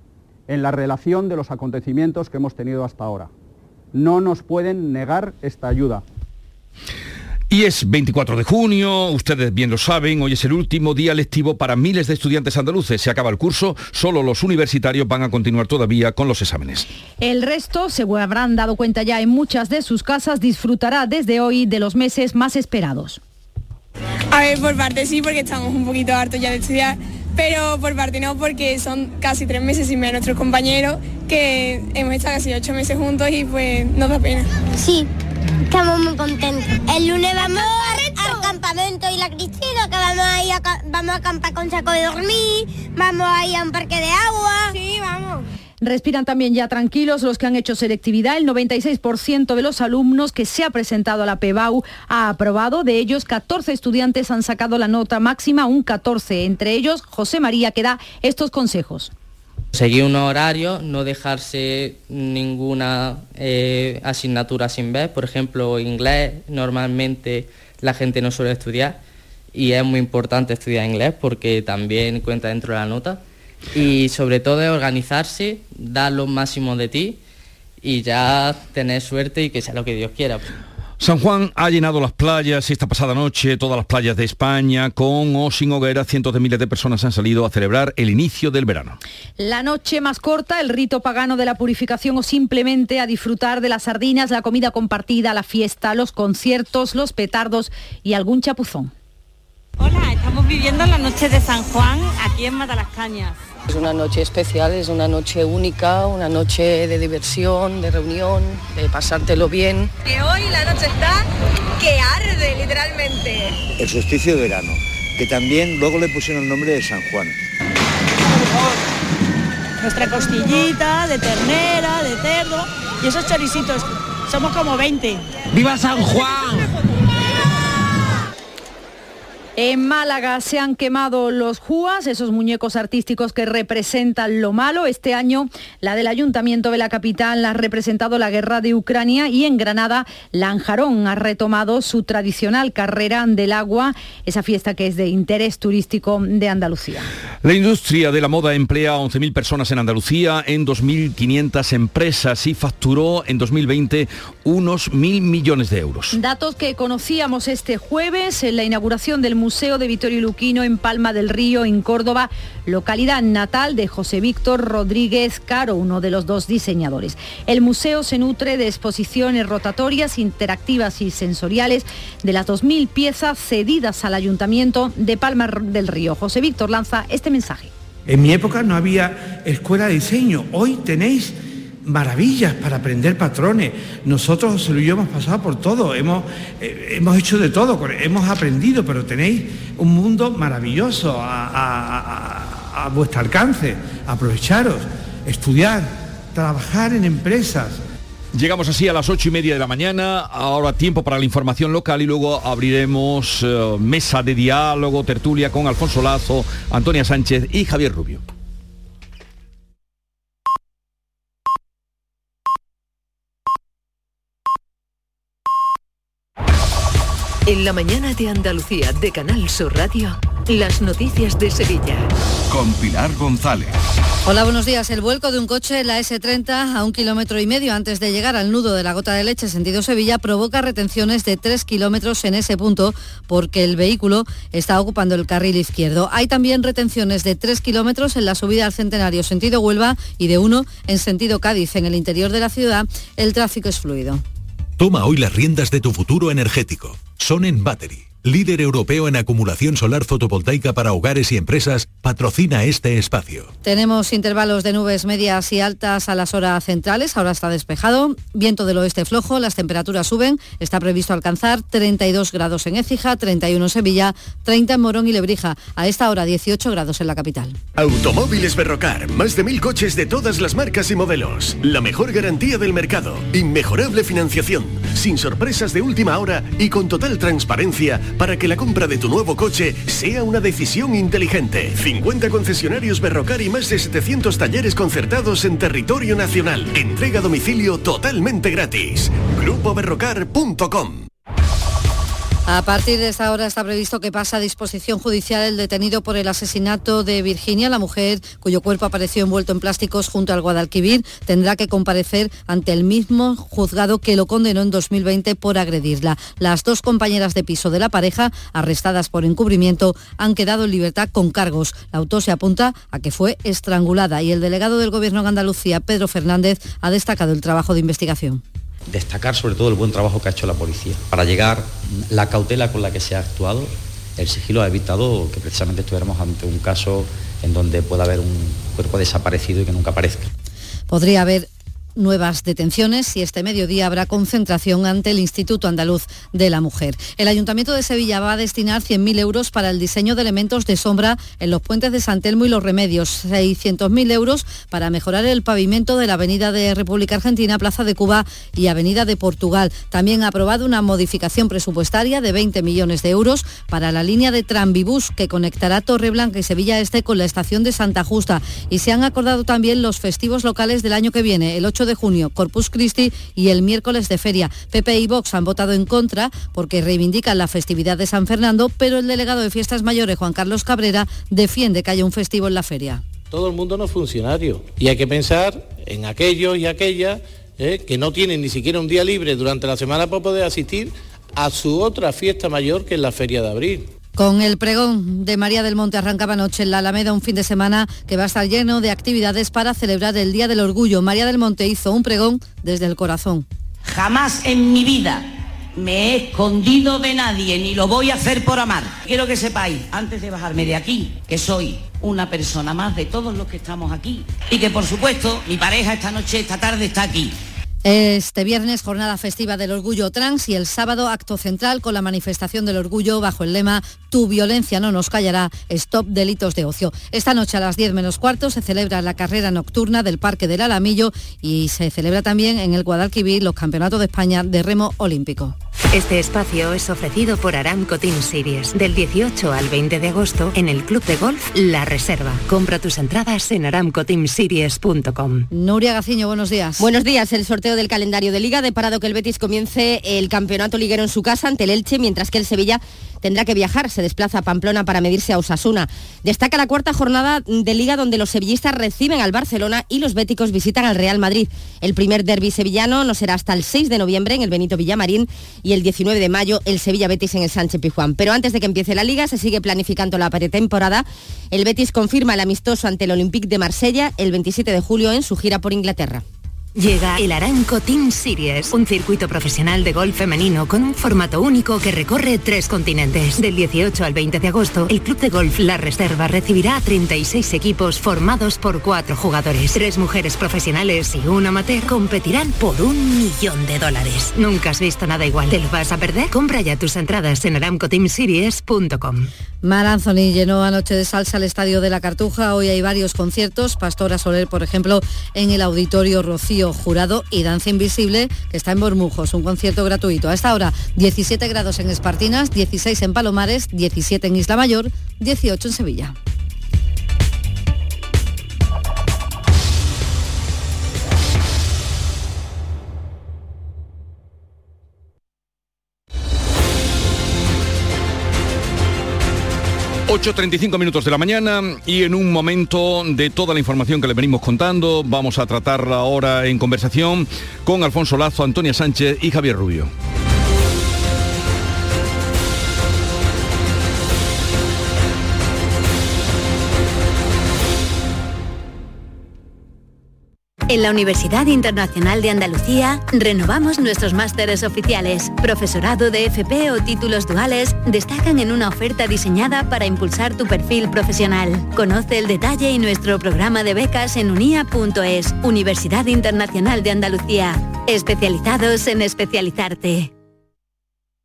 en la relación de los acontecimientos que hemos tenido hasta ahora. No nos pueden negar esta ayuda. Y es 24 de junio, ustedes bien lo saben, hoy es el último día lectivo para miles de estudiantes andaluces. Se acaba el curso, solo los universitarios van a continuar todavía con los exámenes. El resto, se habrán dado cuenta ya en muchas de sus casas, disfrutará desde hoy de los meses más esperados. A ver, por parte sí, porque estamos un poquito hartos ya de estudiar, pero por parte no, porque son casi tres meses sin ver a nuestros compañeros, que hemos estado casi ocho meses juntos y pues nos da pena. Sí, Estamos muy contentos. El lunes vamos al campamento y la Cristina, que vamos a ir a, vamos a acampar con saco de dormir, vamos a ir a un parque de agua. Sí, vamos. Respiran también ya tranquilos los que han hecho selectividad. El 96% de los alumnos que se ha presentado a la PEBAU ha aprobado. De ellos, 14 estudiantes han sacado la nota máxima, un 14. Entre ellos, José María, que da estos consejos. Seguir un horario, no dejarse ninguna eh, asignatura sin ver. Por ejemplo, inglés, normalmente la gente no suele estudiar y es muy importante estudiar inglés porque también cuenta dentro de la nota. Y sobre todo organizarse, dar lo máximo de ti y ya tener suerte y que sea lo que Dios quiera. San Juan ha llenado las playas esta pasada noche, todas las playas de España, con o sin hoguera, cientos de miles de personas han salido a celebrar el inicio del verano. La noche más corta, el rito pagano de la purificación o simplemente a disfrutar de las sardinas, la comida compartida, la fiesta, los conciertos, los petardos y algún chapuzón. Hola, estamos viviendo la noche de San Juan aquí en Matalascañas. Es una noche especial, es una noche única, una noche de diversión, de reunión, de pasártelo bien. Que hoy la noche está que arde literalmente. El solsticio de verano, que también luego le pusieron el nombre de San Juan. Nuestra costillita de ternera, de cerdo y esos choricitos. Somos como 20. ¡Viva San Juan! En Málaga se han quemado los júas, esos muñecos artísticos que representan lo malo. Este año la del Ayuntamiento de la capital ha representado la guerra de Ucrania y en Granada Lanjarón ha retomado su tradicional carrera del agua, esa fiesta que es de interés turístico de Andalucía. La industria de la moda emplea a 11.000 personas en Andalucía, en 2.500 empresas y facturó en 2020 unos mil millones de euros. Datos que conocíamos este jueves en la inauguración del Museo de Vittorio Luquino en Palma del Río, en Córdoba, localidad natal de José Víctor Rodríguez Caro, uno de los dos diseñadores. El museo se nutre de exposiciones rotatorias, interactivas y sensoriales de las 2.000 piezas cedidas al Ayuntamiento de Palma del Río. José Víctor lanza este mensaje. En mi época no había escuela de diseño, hoy tenéis maravillas para aprender patrones. Nosotros, José Luis, hemos pasado por todo, hemos, eh, hemos hecho de todo, hemos aprendido, pero tenéis un mundo maravilloso a, a- a- vuestro alcance. Aprovecharos, estudiar, trabajar en empresas. Llegamos así a las ocho y media de la mañana, ahora tiempo para la información local y luego abriremos eh, mesa de diálogo, tertulia con Alfonso Lazo, Antonia Sánchez y Javier Rubio. En la mañana de Andalucía de Canal Sur Radio, las noticias de Sevilla. Con Pilar González. Hola, buenos días. El vuelco de un coche en la S30 a un kilómetro y medio antes de llegar al nudo de la gota de leche sentido Sevilla provoca retenciones de tres kilómetros en ese punto porque el vehículo está ocupando el carril izquierdo. Hay también retenciones de tres kilómetros en la subida al centenario sentido Huelva y de uno en sentido Cádiz. En el interior de la ciudad el tráfico es fluido. Toma hoy las riendas de tu futuro energético. Sonen Battery, líder europeo en acumulación solar fotovoltaica para hogares y empresas, patrocina este espacio. Tenemos intervalos de nubes medias y altas a las horas centrales, ahora está despejado, viento del oeste flojo, las temperaturas suben, está previsto alcanzar 32 grados en Écija, 31 en Sevilla, 30 en Morón y Lebrija, a esta hora 18 grados en la capital. Automóviles Berrocar, más de mil coches de todas las marcas y modelos. La mejor garantía del mercado, inmejorable financiación, sin sorpresas de última hora y con total transparencia para que la compra de tu nuevo coche sea una decisión inteligente. 50 concesionarios Berrocar y más de 700 talleres concertados en territorio nacional. Entrega a domicilio totalmente gratis. GrupoBerrocar.com A partir de esta hora está previsto que pase a disposición judicial el detenido por el asesinato de Virginia, la mujer cuyo cuerpo apareció envuelto en plásticos junto al Guadalquivir, tendrá que comparecer ante el mismo juzgado que lo condenó en 2020 por agredirla. Las dos compañeras de piso de la pareja, arrestadas por encubrimiento, han quedado en libertad con cargos. La autopsia apunta a que fue estrangulada y el delegado del Gobierno en Andalucía, Pedro Fernández, ha destacado el trabajo de investigación. Destacar sobre todo el buen trabajo que ha hecho la policía. Para llegar, la cautela con la que se ha actuado, el sigilo ha evitado que precisamente estuviéramos ante un caso en donde pueda haber un cuerpo desaparecido y que nunca aparezca. Podría haber nuevas detenciones y este mediodía habrá concentración ante el Instituto Andaluz de la Mujer. El Ayuntamiento de Sevilla va a destinar 100.000 euros para el diseño de elementos de sombra en los puentes de San Telmo y Los Remedios, 600.000 euros para mejorar el pavimento de la Avenida de República Argentina, Plaza de Cuba y Avenida de Portugal. También ha aprobado una modificación presupuestaria de 20 millones de euros para la línea de Tranvibús que conectará Torreblanca y Sevilla Este con la estación de Santa Justa. Y se han acordado también los festivos locales del año que viene, el 8 de junio, Corpus Christi y el miércoles de feria. PP y Vox han votado en contra porque reivindican la festividad de San Fernando, pero el delegado de Fiestas Mayores, Juan Carlos Cabrera, defiende que haya un festivo en la feria. Todo el mundo no es funcionario y hay que pensar en aquellos y aquellas eh, que no tienen ni siquiera un día libre durante la semana para poder asistir a su otra fiesta mayor que es la Feria de Abril. Con el pregón de María del Monte arrancaba anoche en la Alameda un fin de semana que va a estar lleno de actividades para celebrar el Día del Orgullo. María del Monte hizo un pregón desde el corazón. Jamás en mi vida me he escondido de nadie ni lo voy a hacer por amar. Quiero que sepáis, antes de bajarme de aquí, que soy una persona más de todos los que estamos aquí y que por supuesto mi pareja esta noche, esta tarde está aquí. Este viernes jornada festiva del orgullo trans y el sábado acto central con la manifestación del orgullo bajo el lema Tu violencia no nos callará, stop delitos de ocio. Esta noche a las 10 menos cuarto se celebra la carrera nocturna del Parque del Alamillo y se celebra también en el Guadalquivir los Campeonatos de España de Remo Olímpico. Este espacio es ofrecido por Aramco Team Series del 18 al 20 de agosto en el Club de Golf La Reserva. Compra tus entradas en aramcoteamseries.com. Nuria Gaciño, buenos días. Buenos días. El sorteo del calendario de Liga ha deparado que el Betis comience el campeonato liguero en su casa ante el Elche, mientras que el Sevilla tendrá que viajar. Se desplaza a Pamplona para medirse a Osasuna. Destaca la cuarta jornada de Liga donde los sevillistas reciben al Barcelona y los béticos visitan al Real Madrid. El primer derby sevillano no será hasta el 6 de noviembre en el Benito Villamarín y el 19 de mayo el Sevilla Betis en el Sánchez Pijuán. Pero antes de que empiece la Liga se sigue planificando la pretemporada. El Betis confirma el amistoso ante el Olympique de Marsella el 27 de julio en su gira por Inglaterra. Llega el Aranco Team Series, un circuito profesional de golf femenino con un formato único que recorre tres continentes. Del 18 al 20 de agosto, el Club de Golf La Reserva recibirá a 36 equipos formados por cuatro jugadores. Tres mujeres profesionales y un amateur competirán por un millón de dólares. Nunca has visto nada igual. ¿Te lo vas a perder? Compra ya tus entradas en aramcoteamseries.com. Mar Anthony llenó anoche de salsa el Estadio de la Cartuja. Hoy hay varios conciertos. Pastora Soler, por ejemplo, en el Auditorio Rocío Jurado y Danza Invisible, que está en Bormujos, un concierto gratuito. A esta hora, 17 grados en Espartinas, 16 en Palomares, 17 en Isla Mayor, 18 en Sevilla. ...8.35 minutos de la mañana y en un momento de toda la información que le venimos contando... ...vamos a tratarla ahora en conversación con Alfonso Lazo, Antonia Sánchez y Javier Rubio. En la Universidad Internacional de Andalucía renovamos nuestros másteres oficiales. Profesorado de FP o títulos duales destacan en una oferta diseñada para impulsar tu perfil profesional. Conoce el detalle y nuestro programa de becas en unia.es, Universidad Internacional de Andalucía. Especializados en especializarte.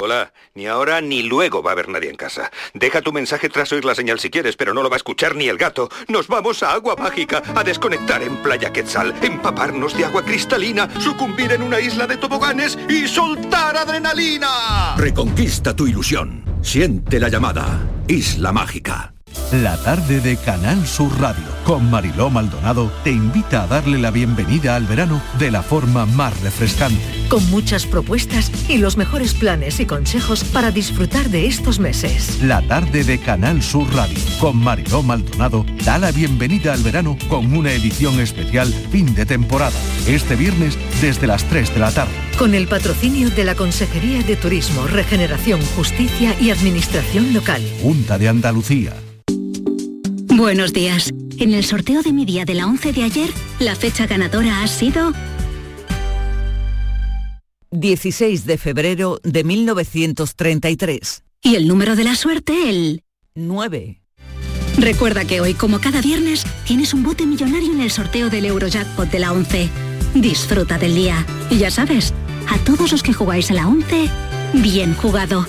Hola, ni ahora ni luego va a haber nadie en casa. Deja tu mensaje tras oír la señal si quieres, pero no lo va a escuchar ni el gato. Nos vamos a Agua Mágica, a desconectar en Playa Quetzal, empaparnos de agua cristalina, sucumbir en una isla de toboganes y soltar adrenalina. Reconquista tu ilusión. Siente la llamada. Isla Mágica. La tarde de Canal Sur Radio con Mariló Maldonado te invita a darle la bienvenida al verano de la forma más refrescante. Con muchas propuestas y los mejores planes y consejos para disfrutar de estos meses. La tarde de Canal Sur Radio con Mariló Maldonado da la bienvenida al verano con una edición especial fin de temporada. Este viernes desde las 3 de la tarde. Con el patrocinio de la Consejería de Turismo, Regeneración, Justicia y Administración Local. Junta de Andalucía. Buenos días. En el sorteo de mi día de la 11 de ayer, la fecha ganadora ha sido 16 de febrero de 1933. y el número de la suerte, el 9. Recuerda que hoy, como cada viernes, tienes un bote millonario en el sorteo del Eurojackpot de la 11. Disfruta del día. Y ya sabes, a todos los que jugáis a la 11, bien jugado.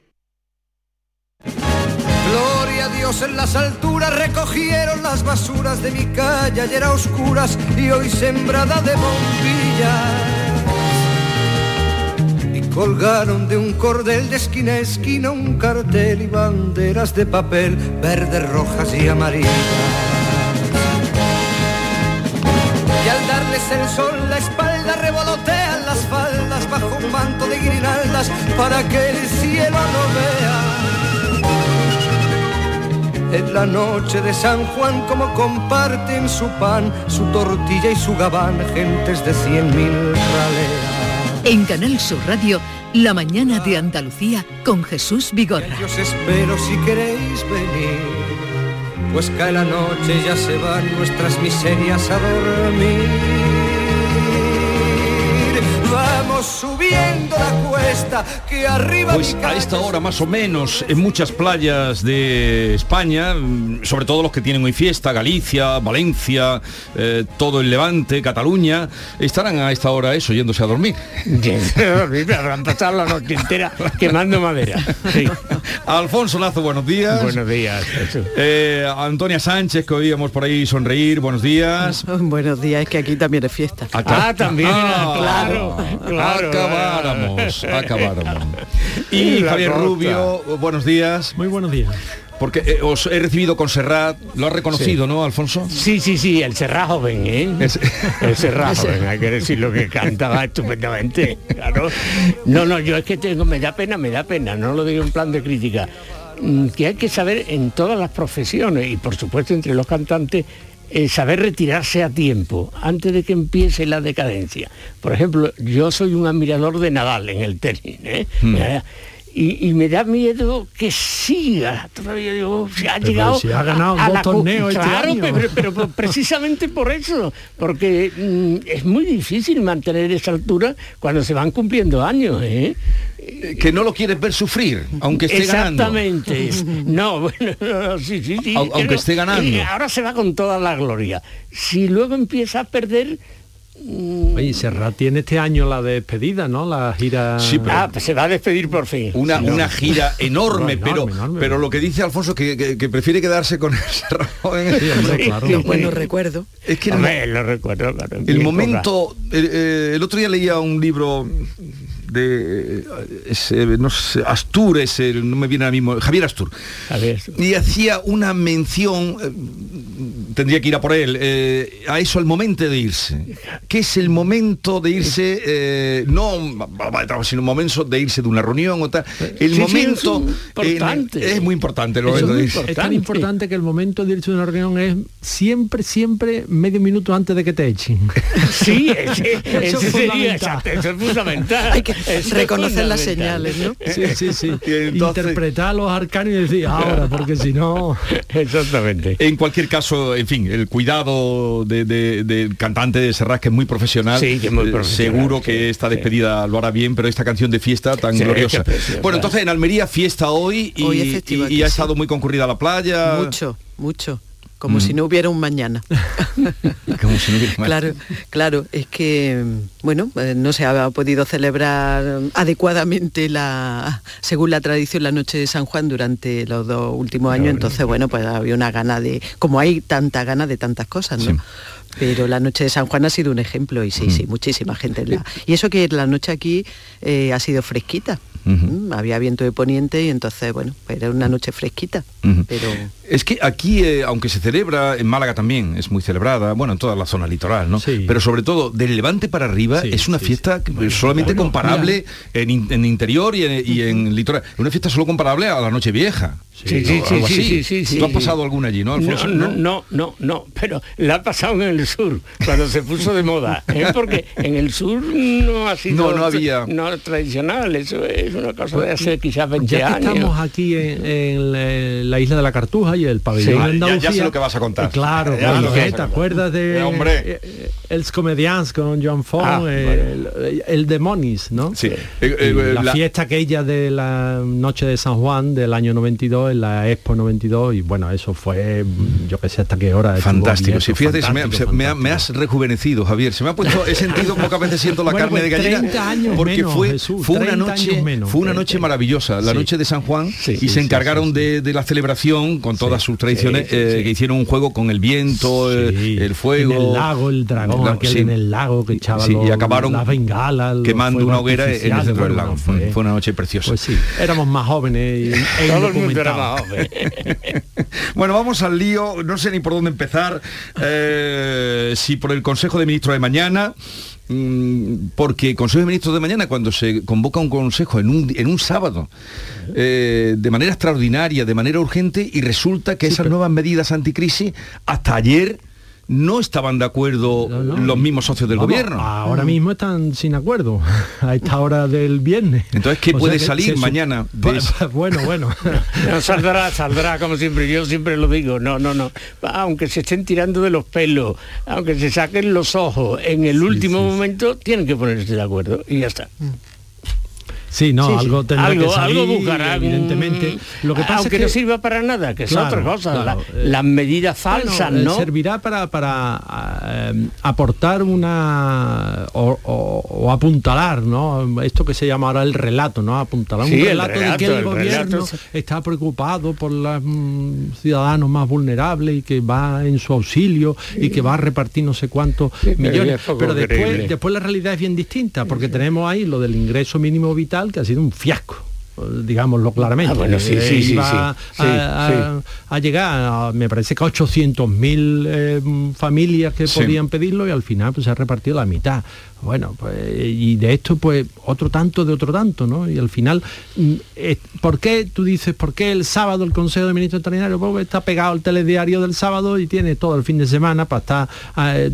En las alturas, recogieron las basuras de mi calle, ayer a oscuras y hoy sembrada de bombillas. Y colgaron de un cordel de esquina a esquina un cartel y banderas de papel, verdes, rojas y amarillas. el sol la espalda, revolotean las faldas bajo un manto de guirnaldas para que el cielo no vea. En la noche de San Juan como comparten su pan, su tortilla y su gabán, gentes de cien mil raleas. En Canal Sur Radio, La mañana de Andalucía con Jesús Vigorra. Yo os espero si queréis venir, pues cae la noche y ya se van nuestras miserias a dormir. Vamos subiendo la cuesta que arriba Pues a esta hora más o menos en muchas playas de España, mm, sobre todo los que tienen hoy fiesta, Galicia, Valencia, eh, todo el Levante, Cataluña, estarán a esta hora eso, yéndose a dormir. Habrán pasado la noche entera quemando madera. Sí. Alfonso Lazo, buenos días. Buenos días. Eh, Antonia Sánchez, que oíamos por ahí sonreír, buenos días. Buenos días, es que aquí también es fiesta. Acá- también, Ah, claro, claro. Acabáramos, acabáramos. Y La Javier costa. Rubio, buenos días. Muy buenos días. Porque eh, os he recibido con Serrat, lo has reconocido, Sí. ¿no, Alfonso? Sí, sí, sí, el Serra joven, ¿eh? El Serra joven, hay que decir lo que cantaba estupendamente, claro. No, no, yo es que tengo, me da pena, me da pena, no lo digo en plan de crítica, mm, que hay que saber en todas las profesiones y por supuesto entre los cantantes, eh, saber retirarse a tiempo, antes de que empiece la decadencia. Por ejemplo, yo soy un admirador de Nadal en el tenis, ¿eh? Hmm. Y, y me da miedo que siga. Todavía digo, si ha Pero llegado. si ha ganado a la cu- torneos este Claro, año. pero, precisamente por eso, porque mm, es muy difícil mantener esa altura cuando se van cumpliendo años, ¿eh? Que no lo quieres ver sufrir, aunque esté ganando. Exactamente. No, bueno, no, sí, sí, sí. Au- aunque Pero, esté ganando. eh, Ahora se va con toda la gloria. Si luego empieza a perder, mm, Oye, Serrat tiene este año la despedida, ¿no? La gira... ah, pues se va a despedir por fin. Una, Sí, no. una gira enorme, No, pero, enorme, pero lo que dice Alfonso que, que- que prefiere quedarse con el Serrat. Sí, hombre, claro. Los buenos recuerdos. Es que el, Hombre, lo recuerdo, claro, el momento, el, eh, el otro día leía un libro de eh, ese, no sé, Astur, es el- no me viene ahora mismo, Javier Astur. Javier. Y hacía una mención, eh, tendría que ir a por él, eh, a eso, al momento de irse. ¿Qué es el momento de irse, eh, no va de trabajo, sino un momento de irse de una reunión o tal? El Sí, sí, momento es importante. en- es muy importante el Eso momento de es, irse. es tan importante que el momento de irse a una reunión es siempre, siempre medio minuto antes de que te echen. Sí, ese, Eso ese es sería fundamental. exacto, eso es fundamental. Hay que Eso es reconocer las señales, ¿no? Sí, sí, sí. Entonces- Interpretar los arcanos y decir ahora, porque si no... Exactamente. En cualquier caso, en fin, el cuidado de- de- del cantante de Serrat, que es muy profesional, Sí, que es muy eh, profesional, seguro sí, que esta sí. despedida lo hará bien, pero esta canción de fiesta tan Sí, gloriosa. Bueno, entonces en Almería fiesta hoy y, Hoy ha sí. estado muy concurrida la playa. Mucho, mucho. Como Mm. si no hubiera un mañana. Como si no hubiera más. Claro, claro, es que bueno, eh, no se ha podido celebrar eh, adecuadamente la, según la tradición, la noche de San Juan durante los dos últimos años. Entonces, bueno, pues había una gana de, como hay tanta gana de tantas cosas, ¿no? Sí. Pero la noche de San Juan ha sido un ejemplo y sí, sí, muchísima gente. en la- Y eso que la noche aquí eh, ha sido fresquita. Mm, Había viento de poniente y entonces, bueno, pues era una noche fresquita. Pero Es que aquí, eh, aunque se celebra, en Málaga también es muy celebrada, bueno, en toda la zona litoral, ¿no? Pero sobre todo, del Levante para arriba, es una fiesta solamente Bueno, comparable en, in- en interior y en, y en litoral. Una fiesta solo comparable a la noche vieja. Sí, sí, sí, sí, sí, sí, sí. ¿Tú has pasado alguna allí, no, Alfonso? No, no, no, no, no, pero la ha pasado en el sur, cuando se puso de moda, ¿eh? porque en el sur no ha sido No, no había. no tradicional, eso es una cosa de hace quizás 20 Ya que años. estamos aquí en, en la- la isla de la Cartuja y el pabellón Sí. de Ah, ya- sé lo que vas a contar. Eh, Claro, Ya claro, ¿eh? ¿te contar. acuerdas de Eh, hombre. eh, Els Comedians con Joan Font, Ah, eh, el, el Demonis, ¿no? Sí. La, la- fiesta aquella de la noche de San Juan del año 92, en la Expo 92, y bueno, eso fue, yo que sé hasta qué hora. Fantástico, abierto, sí, fíjate, se me, fantástico, se- me ha- me has rejuvenecido, Javier. Se me ha puesto, he sentido pocas veces siento la Bueno, carne pues de gallina 30 años porque menos, fue, Jesús, fue una 30 noche, menos. fue una noche maravillosa, la noche de San Juan, y se encargaron De, la celebración con todas sus tradiciones, eh, que hicieron un juego con el viento, eh, el fuego, En el lago, el dragón, la- aquel en el lago que echaba y acabaron las bengalas, quemando una hoguera en el centro del lago. fue- Fue una noche preciosa. Pues sí, éramos más jóvenes y, e Todo el mundo era indocumentados. más joven. Bueno, vamos al lío, no sé ni por dónde empezar, eh, si por el Consejo de Ministros de mañana, porque Consejo de Ministros de mañana, cuando se convoca un consejo en un, en un sábado, eh, de manera extraordinaria, de manera urgente, y resulta que esas nuevas medidas anticrisis, hasta ayer no estaban de acuerdo los mismos socios del Vamos, gobierno. Ahora mismo están sin acuerdo, a esta hora del viernes. Entonces, ¿qué O puede que salir mañana de Bueno, bueno. No, saldrá, saldrá, como siempre, yo siempre lo digo, no, no, no. Aunque se estén tirando de los pelos, aunque se saquen los ojos, en el último momento tienen que ponerse de acuerdo y ya está. Sí, no, Sí, algo tendrá algo, que salir, algo buscarán, evidentemente. Lo que pasa aunque es que no sirva para nada, que es Claro, otra cosa. la- eh, las medidas falsas, Bueno, eh, ¿no? Servirá para, para eh, aportar una o, o- o apuntalar, ¿no? Esto que se llama ahora el relato, ¿no? Apuntalar Sí, un el relato, de que el, el gobierno relato. está preocupado por los mm, ciudadanos más vulnerables y que va en su auxilio y que va a repartir no sé cuántos millones. es Pero después, después la realidad es bien distinta, porque tenemos ahí lo del ingreso mínimo vital que ha sido un fiasco digámoslo claramente. Ah, bueno, sí, sí, sí, iba sí, a- sí, a, a llegar, a- me parece que a 800.000 eh, familias que podían pedirlo y al final pues se ha repartido la mitad. Bueno, pues y de esto pues otro tanto de otro tanto, ¿no? Y al final, mm, eh, ¿por qué tú dices, por qué el sábado el Consejo de Ministros Extraordinarios Porque está pegado el telediario del sábado y tiene todo el fin de semana para estar eh,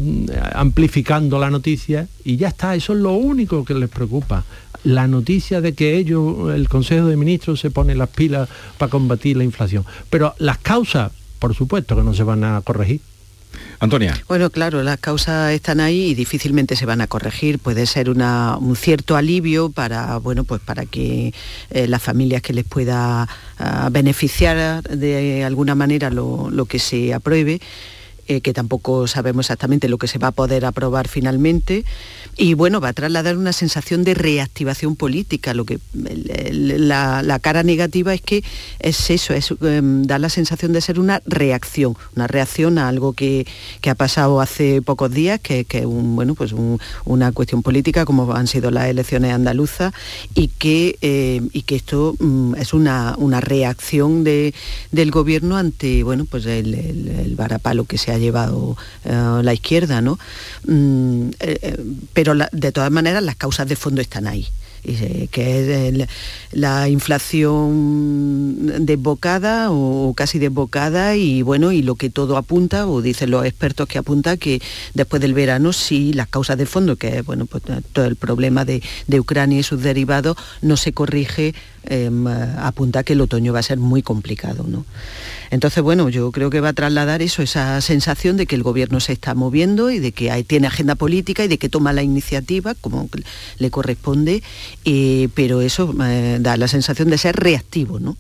amplificando la noticia y ya está, eso es lo único que les preocupa. La noticia de que ellos, el Consejo de Ministros se pone las pilas para combatir la inflación. Pero las causas, por supuesto que no se van a corregir. Antonia. Bueno, claro, las causas están ahí y difícilmente se van a corregir. Puede ser una- un cierto alivio para, bueno, pues para que eh, las familias que les pueda ah, beneficiar de alguna manera lo, lo que se apruebe. Eh, que tampoco sabemos exactamente lo que se va a poder aprobar finalmente, y bueno, va a trasladar una sensación de reactivación política. Lo que la, la cara negativa es que es eso, es, em, da la sensación de ser una reacción, una reacción a algo que, que ha pasado hace pocos días, que es un, bueno, pues un- una cuestión política como han sido las elecciones andaluzas, y que, eh, y que esto mm, es una, una reacción de- del gobierno ante bueno, pues el, el- el varapalo que se ha llevado eh, la izquierda, ¿no? Mm, eh, eh, pero de todas maneras las causas de fondo están ahí. y, que es la inflación desbocada o casi desbocada y bueno y lo que todo apunta o dicen los expertos que apunta que después del verano si las causas de fondo que es bueno pues todo el problema de Ucrania y sus derivados no se corrige em, apunta que el otoño va a ser muy complicado ¿no? Entonces, bueno, yo creo que va a trasladar eso, esa sensación de que el gobierno se está moviendo y de que tiene agenda política y de que toma la iniciativa como le corresponde, eh, pero eso eh, da la sensación de ser reactivo, ¿no?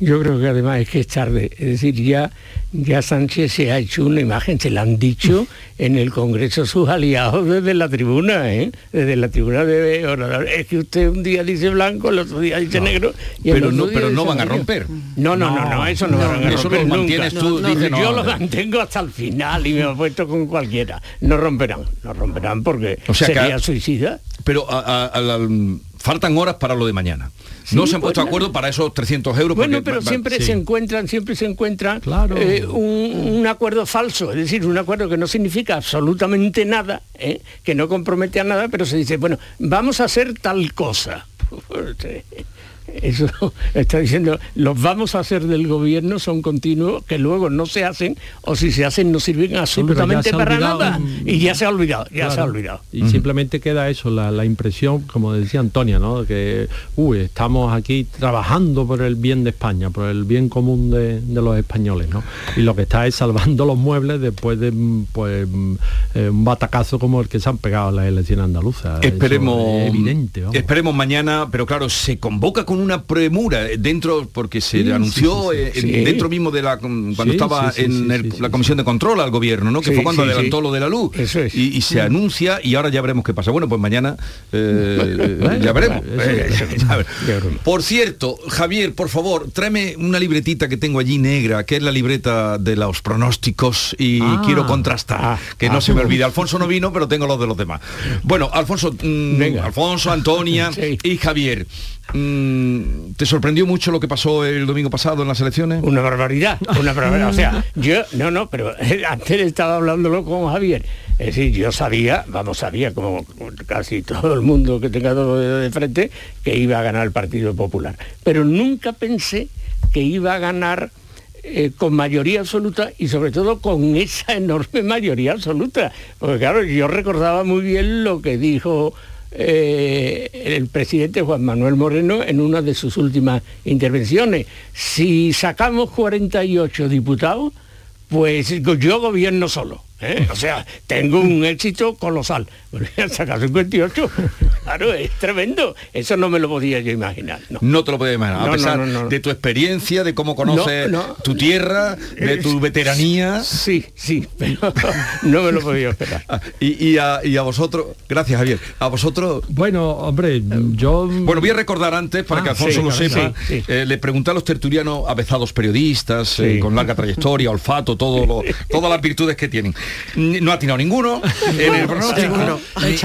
Yo creo que además es que es tarde. Es decir, ya, ya Sánchez se ha hecho una imagen, se la han dicho en el Congreso sus aliados desde la tribuna, ¿eh? desde la tribuna de oradores. Es que usted un día dice blanco, el otro día dice negro. Y Pero no- pero no van a romper. No, no, no, no, eso no, No, van a eso romper lo nunca. mantienes tú, dice, yo lo mantengo hasta el final y me he puesto con cualquiera. No romperán, no romperán porque O sea que- sería suicida. Pero a- a- a la- faltan horas para lo de mañana. no se han puesto pues de acuerdo para esos 300 euros. Bueno, pero siempre sí. se encuentran, siempre se encuentran eh, un, un acuerdo falso, es decir, un acuerdo que no significa absolutamente nada, ¿eh? que no compromete a nada, pero se dice, bueno, vamos a hacer tal cosa. Eso está diciendo, los vamos a hacer del gobierno son continuos que luego no se hacen o si se hacen no sirven absolutamente para olvidado, nada. Y ya se ha olvidado, ya se ha olvidado. Y simplemente queda eso, la, la impresión, como decía Antonia, ¿no? Que uy, estamos aquí trabajando por el bien de España, por el bien común de, de los españoles, ¿no? Y lo que está es salvando los muebles después de mm, pues, mm, eh, un batacazo como el que se han pegado en las elecciones andaluzas. Esperemos, es evidente, vamos. esperemos mañana, pero claro, se convoca con una premura dentro, porque se Sí, anunció sí, sí, eh, dentro mismo de la cuando estaba en el- la comisión de control al gobierno, ¿no? Que fue cuando adelantó lo de la luz. Y, y se Mm. anuncia y ahora ya veremos qué pasa. Bueno, pues mañana eh, Bueno, ya veremos. eso- Eh, ya veremos. Por cierto, Javier, por favor, tráeme una libretita que tengo allí negra, que es la libreta de los pronósticos y Ah. quiero contrastar, que no ah. se me olvide. Alfonso no vino, pero tengo los de los demás. Bueno, Alfonso, mm, Alfonso, Antonia y Javier. mm, ¿Te sorprendió mucho lo que pasó el domingo pasado en las elecciones? Una barbaridad, una barbaridad. O sea, yo, no, no, pero antes estaba hablándolo con Javier. Es decir, yo sabía, vamos, sabía, como casi todo el mundo que tenga dedos de frente, que iba a ganar el Partido Popular. Pero nunca pensé que iba a ganar eh, con mayoría absoluta y sobre todo con esa enorme mayoría absoluta. Porque claro, yo recordaba muy bien lo que dijo eh, el presidente Juan Manuel Moreno en una de sus últimas intervenciones. Si sacamos 48 diputados, pues yo gobierno solo. ¿eh? O sea, tengo un éxito colosal. Bueno, sacar 58. Claro, es tremendo. Eso no me lo podía yo imaginar. No. No te lo puedo imaginar, No, a no, pesar no, no. de tu experiencia, de cómo conoces No, no. tu tierra, de tu veteranía. Sí, sí, pero no me lo podía esperar. Y, y a, y a vosotros, gracias Javier, a vosotros... Bueno, hombre, yo... Bueno, voy a recordar antes, para Ah, que Alfonso sí, lo sepa, sí. eh, le pregunté a los tertulianos avezados periodistas, eh, con larga trayectoria, olfato, todo lo- todas las virtudes que tienen. No ha tirado ninguno, en el pronóstico,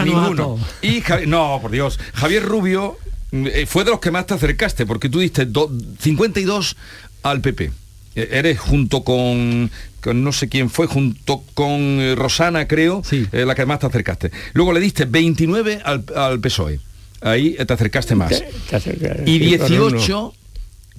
ninguno. Y no, por Dios, Javier Rubio mm, eh, fue de los que más te acercaste, porque tú diste do- 52 al PP. Eh, Eres junto con, con no sé quién fue, junto con eh, Rosana, creo, eh, la que más te acercaste. Luego le diste 29 al, al PSOE. E. Ahí te acercaste más. Te- te acerca- Y sí, pero no. 18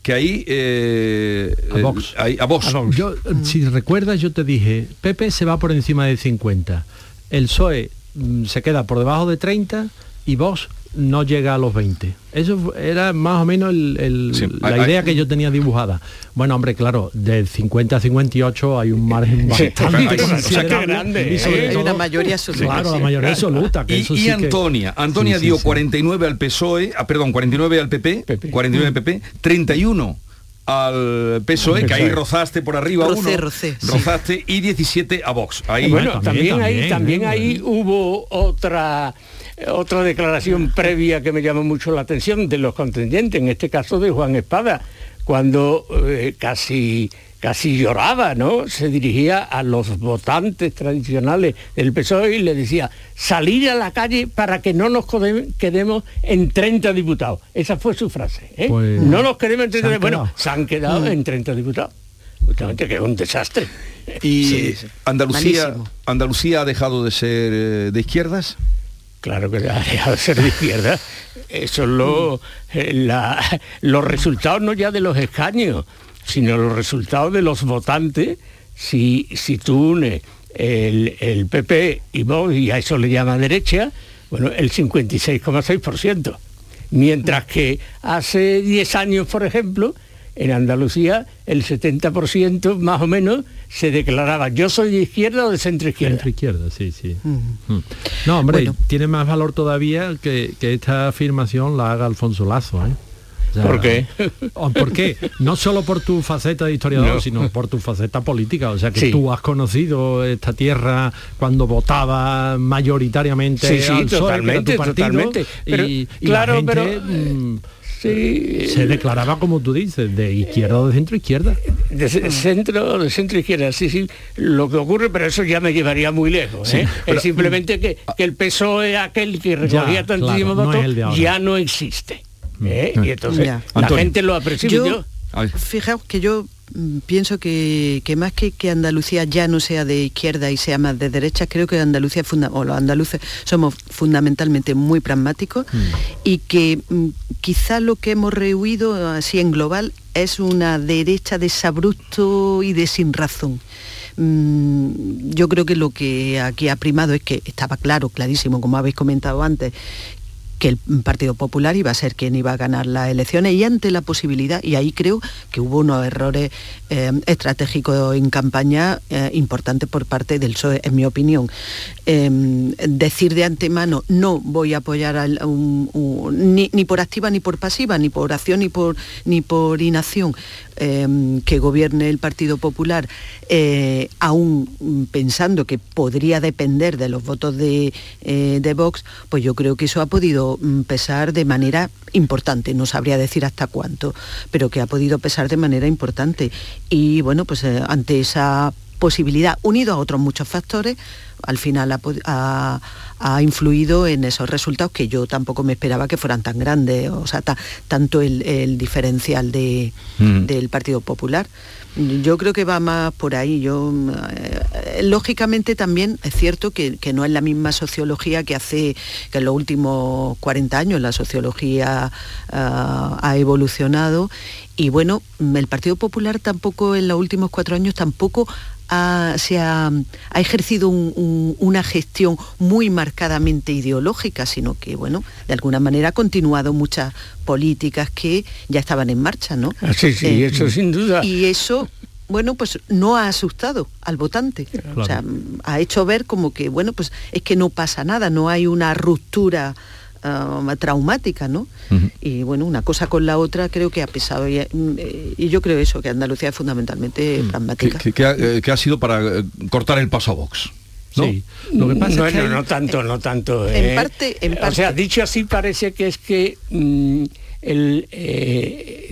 que ahí eh, A eh, Vox. ahí- a Vox. Yo, si recuerdas, yo te dije, Pepe se va por encima de 50. El PSOE mm, se queda por debajo de 30 y Vox no llega a los 20. Eso era más o menos el- el- la hay- idea hay- que yo tenía dibujada. Bueno, hombre, claro, de 50 a 58 hay un margen Sí, bastante hay- o sea, qué considerable. grande, y sobre ¿eh? Hay todo- una mayoría absoluta. Claro, la Sí. mayoría absoluta. que Y, eso y sí que- Antonia, Antonia Sí, sí, dio sí. 49 al PSOE, ah, perdón, 49 al PP, 49 al PP, 31 al PSOE, E, que ahí PSOE. rozaste por arriba Rocé, uno, rocé, sí. rozaste y 17 a Vox. Ahí bueno, también, ahí, también ahí hubo otra otra declaración previa que me llamó mucho la atención de los contendientes, en este caso de Juan Espada, cuando eh, casi casi lloraba, ¿no? Se dirigía a los votantes tradicionales del PSOE y le decía, salir a la calle para que no nos quedemos en 30 diputados. Esa fue su frase. ¿eh? Pues, no nos quedemos en se 30 han Bueno, se han quedado Mm. en 30 diputados. Justamente que es un desastre. Y Andalucía, Malísimo. Andalucía ha dejado de ser eh, de izquierdas. Claro que ha dejado de ser de izquierda. Eso es lo, eh, los resultados no ya de los escaños, sino los resultados de los votantes. Si, si tú unes el, el PP y Vox, y a eso le llama derecha, bueno, el 56,6%. Mientras que hace 10 años, por ejemplo, en Andalucía el 70% más o menos se declaraba yo soy de izquierda o de centro izquierda. Centro izquierda, sí, sí. No, hombre, tiene más valor todavía que, que esta afirmación la haga Alfonso Lazo, ¿eh? O sea, ¿Por qué? o- ¿Por qué? No solo por tu faceta de historiador, No. sino por tu faceta política. O sea, que Sí. tú has conocido esta tierra cuando votaba mayoritariamente Sí, sí, al totalmente, tu partido, totalmente. Pero, y, y claro, la gente, pero, mm, sí. se declaraba, como tú dices, de izquierda o de centro izquierda. De ce- centro, de centro izquierda, sí, sí. Lo que ocurre, pero eso ya me llevaría muy lejos. Sí, ¿eh? pero- es simplemente que, que el PSOE, aquel que recogía Ya, tantísimos claro, votos, ya no existe. ¿eh? Y entonces Ya. la Antonio. gente lo aprecia. Yo- Fijaos que yo mm, pienso que, que más que que Andalucía ya no sea de izquierda y sea más de derecha, creo que Andalucía funda- o los andaluces somos fundamentalmente muy pragmáticos y que mm, quizá lo que hemos rehuido así en global es una derecha de sabrupto y de sin razón. Mm, yo creo que lo que aquí ha primado es que estaba claro, clarísimo, como habéis comentado antes, que el Partido Popular iba a ser quien iba a ganar las elecciones y ante la posibilidad, y ahí creo que hubo unos errores eh, estratégicos en campaña eh, importantes por parte del PSOE, en mi opinión. Em, decir de antemano, no voy a apoyar ni, por activa ni por pasiva, ni por acción ni por, ni por inacción, em, que gobierne el Partido Popular, eh, aún pensando que podría depender de los votos de, de Vox, pues yo creo que eso ha podido Mm, pesar de manera importante, no sabría decir hasta cuánto, pero que ha podido pesar de manera importante. Y bueno, pues eh, ante esa posibilidad, unido a otros muchos factores, al final ha, influido en esos resultados que yo tampoco me esperaba que fueran tan grandes, o sea, tanto el, diferencial de, mm. del Partido Popular. Yo creo que va más por ahí. Yo, eh, lógicamente también es cierto que, no es la misma sociología que hace que en los últimos 40 años la sociología ah, ha evolucionado y bueno, el Partido Popular tampoco en los últimos cuatro años tampoco se ha, ejercido una gestión muy marcadamente ideológica, sino que, bueno, de alguna manera ha continuado muchas políticas que ya estaban en marcha, ¿no? Ah, sí, sí, eh, eso sin duda. Y eso bueno, pues no ha asustado al votante. O sea, ha hecho ver como que, bueno, pues es que no pasa nada, no hay una ruptura Ah, traumática, ¿no? Y bueno, una cosa con la otra creo que ha pesado. Y, eh, yo creo eso, que Andalucía es fundamentalmente mm. pragmática. Eh, que, ha, sido para eh, cortar el paso a Vox. ¿no? Sí. Lo que pasa es que no tanto, no tanto. En parte, en parte. O sea, dicho así parece que es que mm,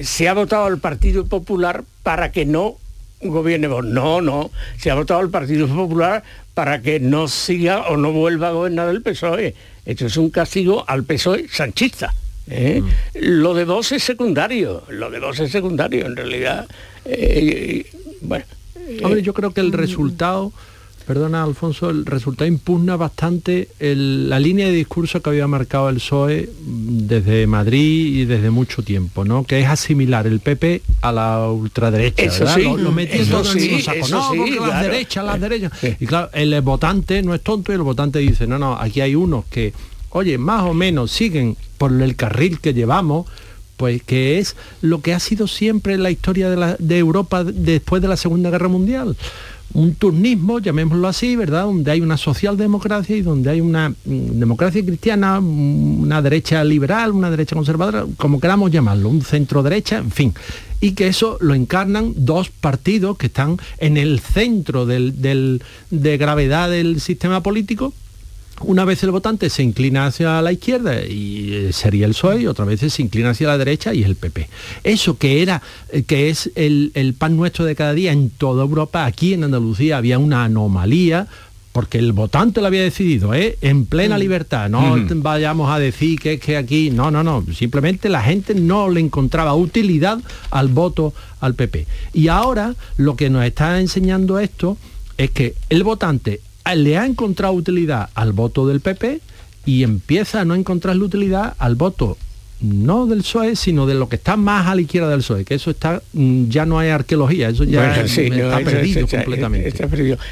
se ha votado al Partido Popular para que no gobierne Vox. No, no. Se ha votado al Partido Popular para que no siga o no vuelva a gobernar el PSOE. Esto es un castigo al PSOE sanchista. ¿eh? Mm. Lo de vos es secundario, lo de vos es secundario, en realidad. Eh, bueno. Hombre, yo creo que el mm. resultado perdona Alfonso, el resultado impugna bastante la línea de discurso que había marcado el PSOE desde Madrid y desde mucho tiempo, ¿no? Que es asimilar el PP a la ultraderecha. Eso sí, lo, lo eso sí, no, las derechas, las derechas. Y claro, el votante no es tonto y el votante dice, no, no, aquí hay unos que, oye, más o menos siguen por el carril que llevamos, pues que es lo que ha sido siempre la historia de, de Europa después de la Segunda Guerra Mundial un turnismo, llamémoslo así, ¿verdad? Donde hay una socialdemocracia y donde hay una mm, democracia cristiana, mm, una derecha liberal, una derecha conservadora, como queramos llamarlo, un centro derecha, en fin. Y que eso lo encarnan dos partidos que están en el centro de gravedad del sistema político una vez el votante se inclina hacia la izquierda y eh, sería el PSOE y otra vez se inclina hacia la derecha y es el PP. Eso que era, eh, que es el, pan nuestro de cada día en toda Europa, aquí en Andalucía había una anomalía porque el votante lo había decidido, ¿eh? en plena mm. libertad. No mm. vayamos a decir que es que aquí, no, no, no. Simplemente la gente no le encontraba utilidad al voto al PP. Y ahora lo que nos está enseñando esto es que el votante le ha encontrado utilidad al voto del PP y empieza a no encontrarle utilidad al voto no del PSOE, sino de lo que está más a la izquierda del PSOE, que eso está, mm, ya no hay arqueología, eso ya está perdido completamente.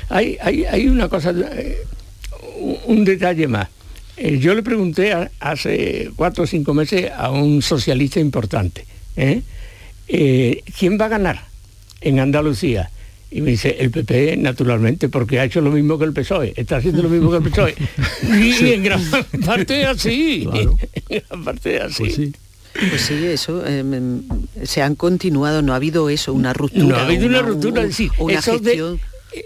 Hay, hay, una cosa, eh, un detalle más. Eh, yo le pregunté hace cuatro o cinco meses a un socialista importante, ¿eh? ¿quién va a ganar en Andalucía? Y me dice, el PP, naturalmente, porque ha hecho lo mismo que el PSOE, está haciendo lo mismo que el PSOE. y en gran parte así. En gran parte así. Pues sí. Pues sí, eso, em, em, se han continuado, no ha habido eso, una ruptura. No ha habido una, ruptura, sí, una gestión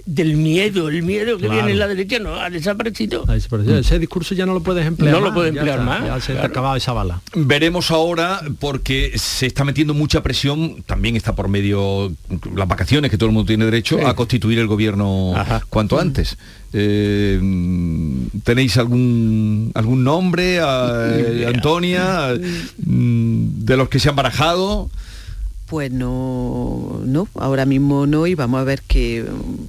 del miedo, el miedo que viene en la derecha no ha desaparecido. Ese discurso ya no lo puedes emplear. No lo puedes emplear más. Ya se ha acabado esa bala. Veremos ahora, porque se está metiendo mucha presión, también está por medio las vacaciones que todo el mundo tiene derecho a constituir el gobierno cuanto antes. Eh, ¿Tenéis algún algún nombre, Antonia, mm, de los que se han barajado? Pues no, no, ahora mismo no y vamos a ver que,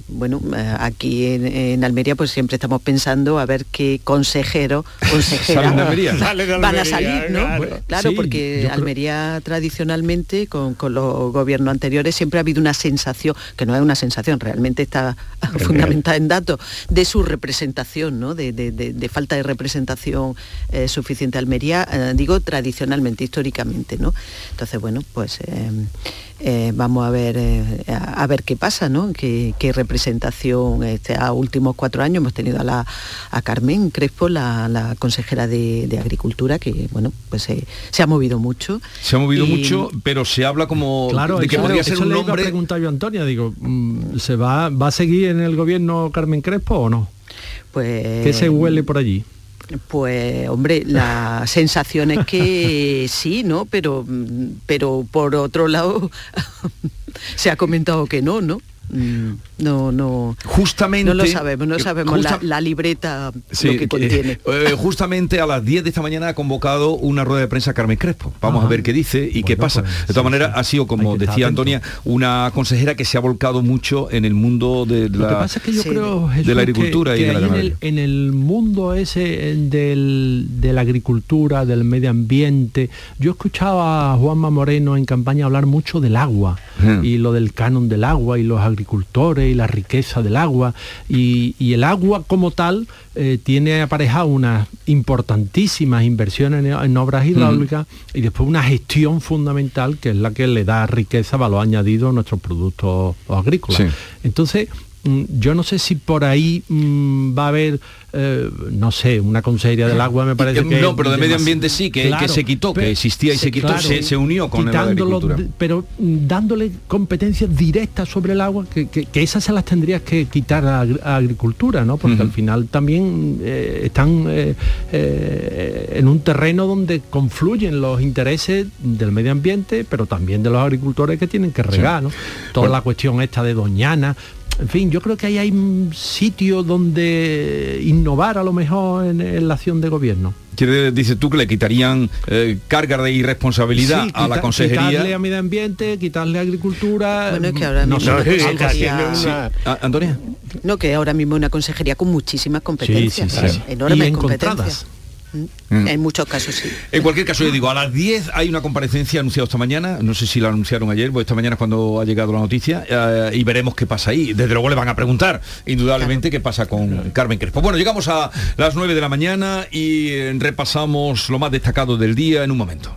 bueno, aquí en, Almería pues siempre estamos pensando a ver qué consejero, consejera van a salir, ¿no? Claro, porque Almería tradicionalmente con, con, los gobiernos anteriores siempre ha habido una sensación, que no es una sensación, realmente está fundamentada en datos, de su representación, ¿no? De, falta de representación eh, suficiente Almería, eh, digo tradicionalmente, históricamente, ¿no? Entonces, bueno, pues eh, vamos a ver eh, a, ver qué pasa, ¿no? Qué, representación este, a últimos cuatro años hemos tenido a la a Carmen Crespo, la, consejera de, Agricultura, que bueno, pues se ha movido mucho. Se ha movido mucho, pero se habla como claro, de que podría ser un hombre. preguntar yo a Antonia, digo, mm, ¿se va, va a seguir en el gobierno Carmen Crespo o no? Pues. ¿Qué se huele por allí? Pues hombre, la sensación es que sí, ¿no? Pero, pero por otro lado se ha comentado que no, ¿no? Mm, no, no. Justamente. No lo sabemos, no sabemos la, libreta lo que contiene. Eh, eh, justamente a las 10 de esta mañana ha convocado una rueda de prensa Carmen Crespo. Vamos a ver qué dice y qué pasa. Pues, de todas maneras, ha sido, como decía Antonia, una consejera que se ha volcado mucho en el mundo de, la, de la agricultura y de la en el, en el, mundo ese del, de la agricultura, del medio ambiente, yo escuchaba a Juanma Moreno en campaña hablar mucho del agua y lo del canon del agua y los agricultores y la riqueza del agua. Y, el agua como tal eh, tiene aparejado unas importantísimas inversiones en, obras hidráulicas y después una gestión fundamental que es la que le da riqueza, valor añadido a nuestros productos agrícolas. Entonces, yo no sé si por ahí mm, va a haber eh, no sé, una consejería del agua me parece que... No, pero de medio ambiente sí, que, se quitó, que existía y se, quitó, se, unió con la agricultura. Pero dándole competencias directas sobre el agua, que, esas se las tendrías que quitar a, agricultura, ¿no? Porque al final también eh, están eh, en un terreno donde confluyen los intereses del medio ambiente, pero también de los agricultores que tienen que regar, ¿no? Toda la cuestión esta de Doñana, en fin, yo creo que ahí hay un sitio donde innovar a lo mejor en, la acción de gobierno. Dice tú que le quitarían eh, carga de irresponsabilidad a la consejería. Quitarle a medio ambiente, quitarle a agricultura. Bueno, es que ahora mismo no, una Antonia. No, que ahora mismo una consejería con muchísimas competencias, enormes competencias. Mm. En muchos casos sí. En cualquier caso, yo digo, a las 10 hay una comparecencia anunciada esta mañana, no sé si la anunciaron ayer, pues esta mañana es cuando ha llegado la noticia, eh, y veremos qué pasa ahí. Desde luego le van a preguntar, indudablemente, qué pasa con Carmen Crespo. Bueno, llegamos a las 9 de la mañana y eh, repasamos lo más destacado del día en un momento.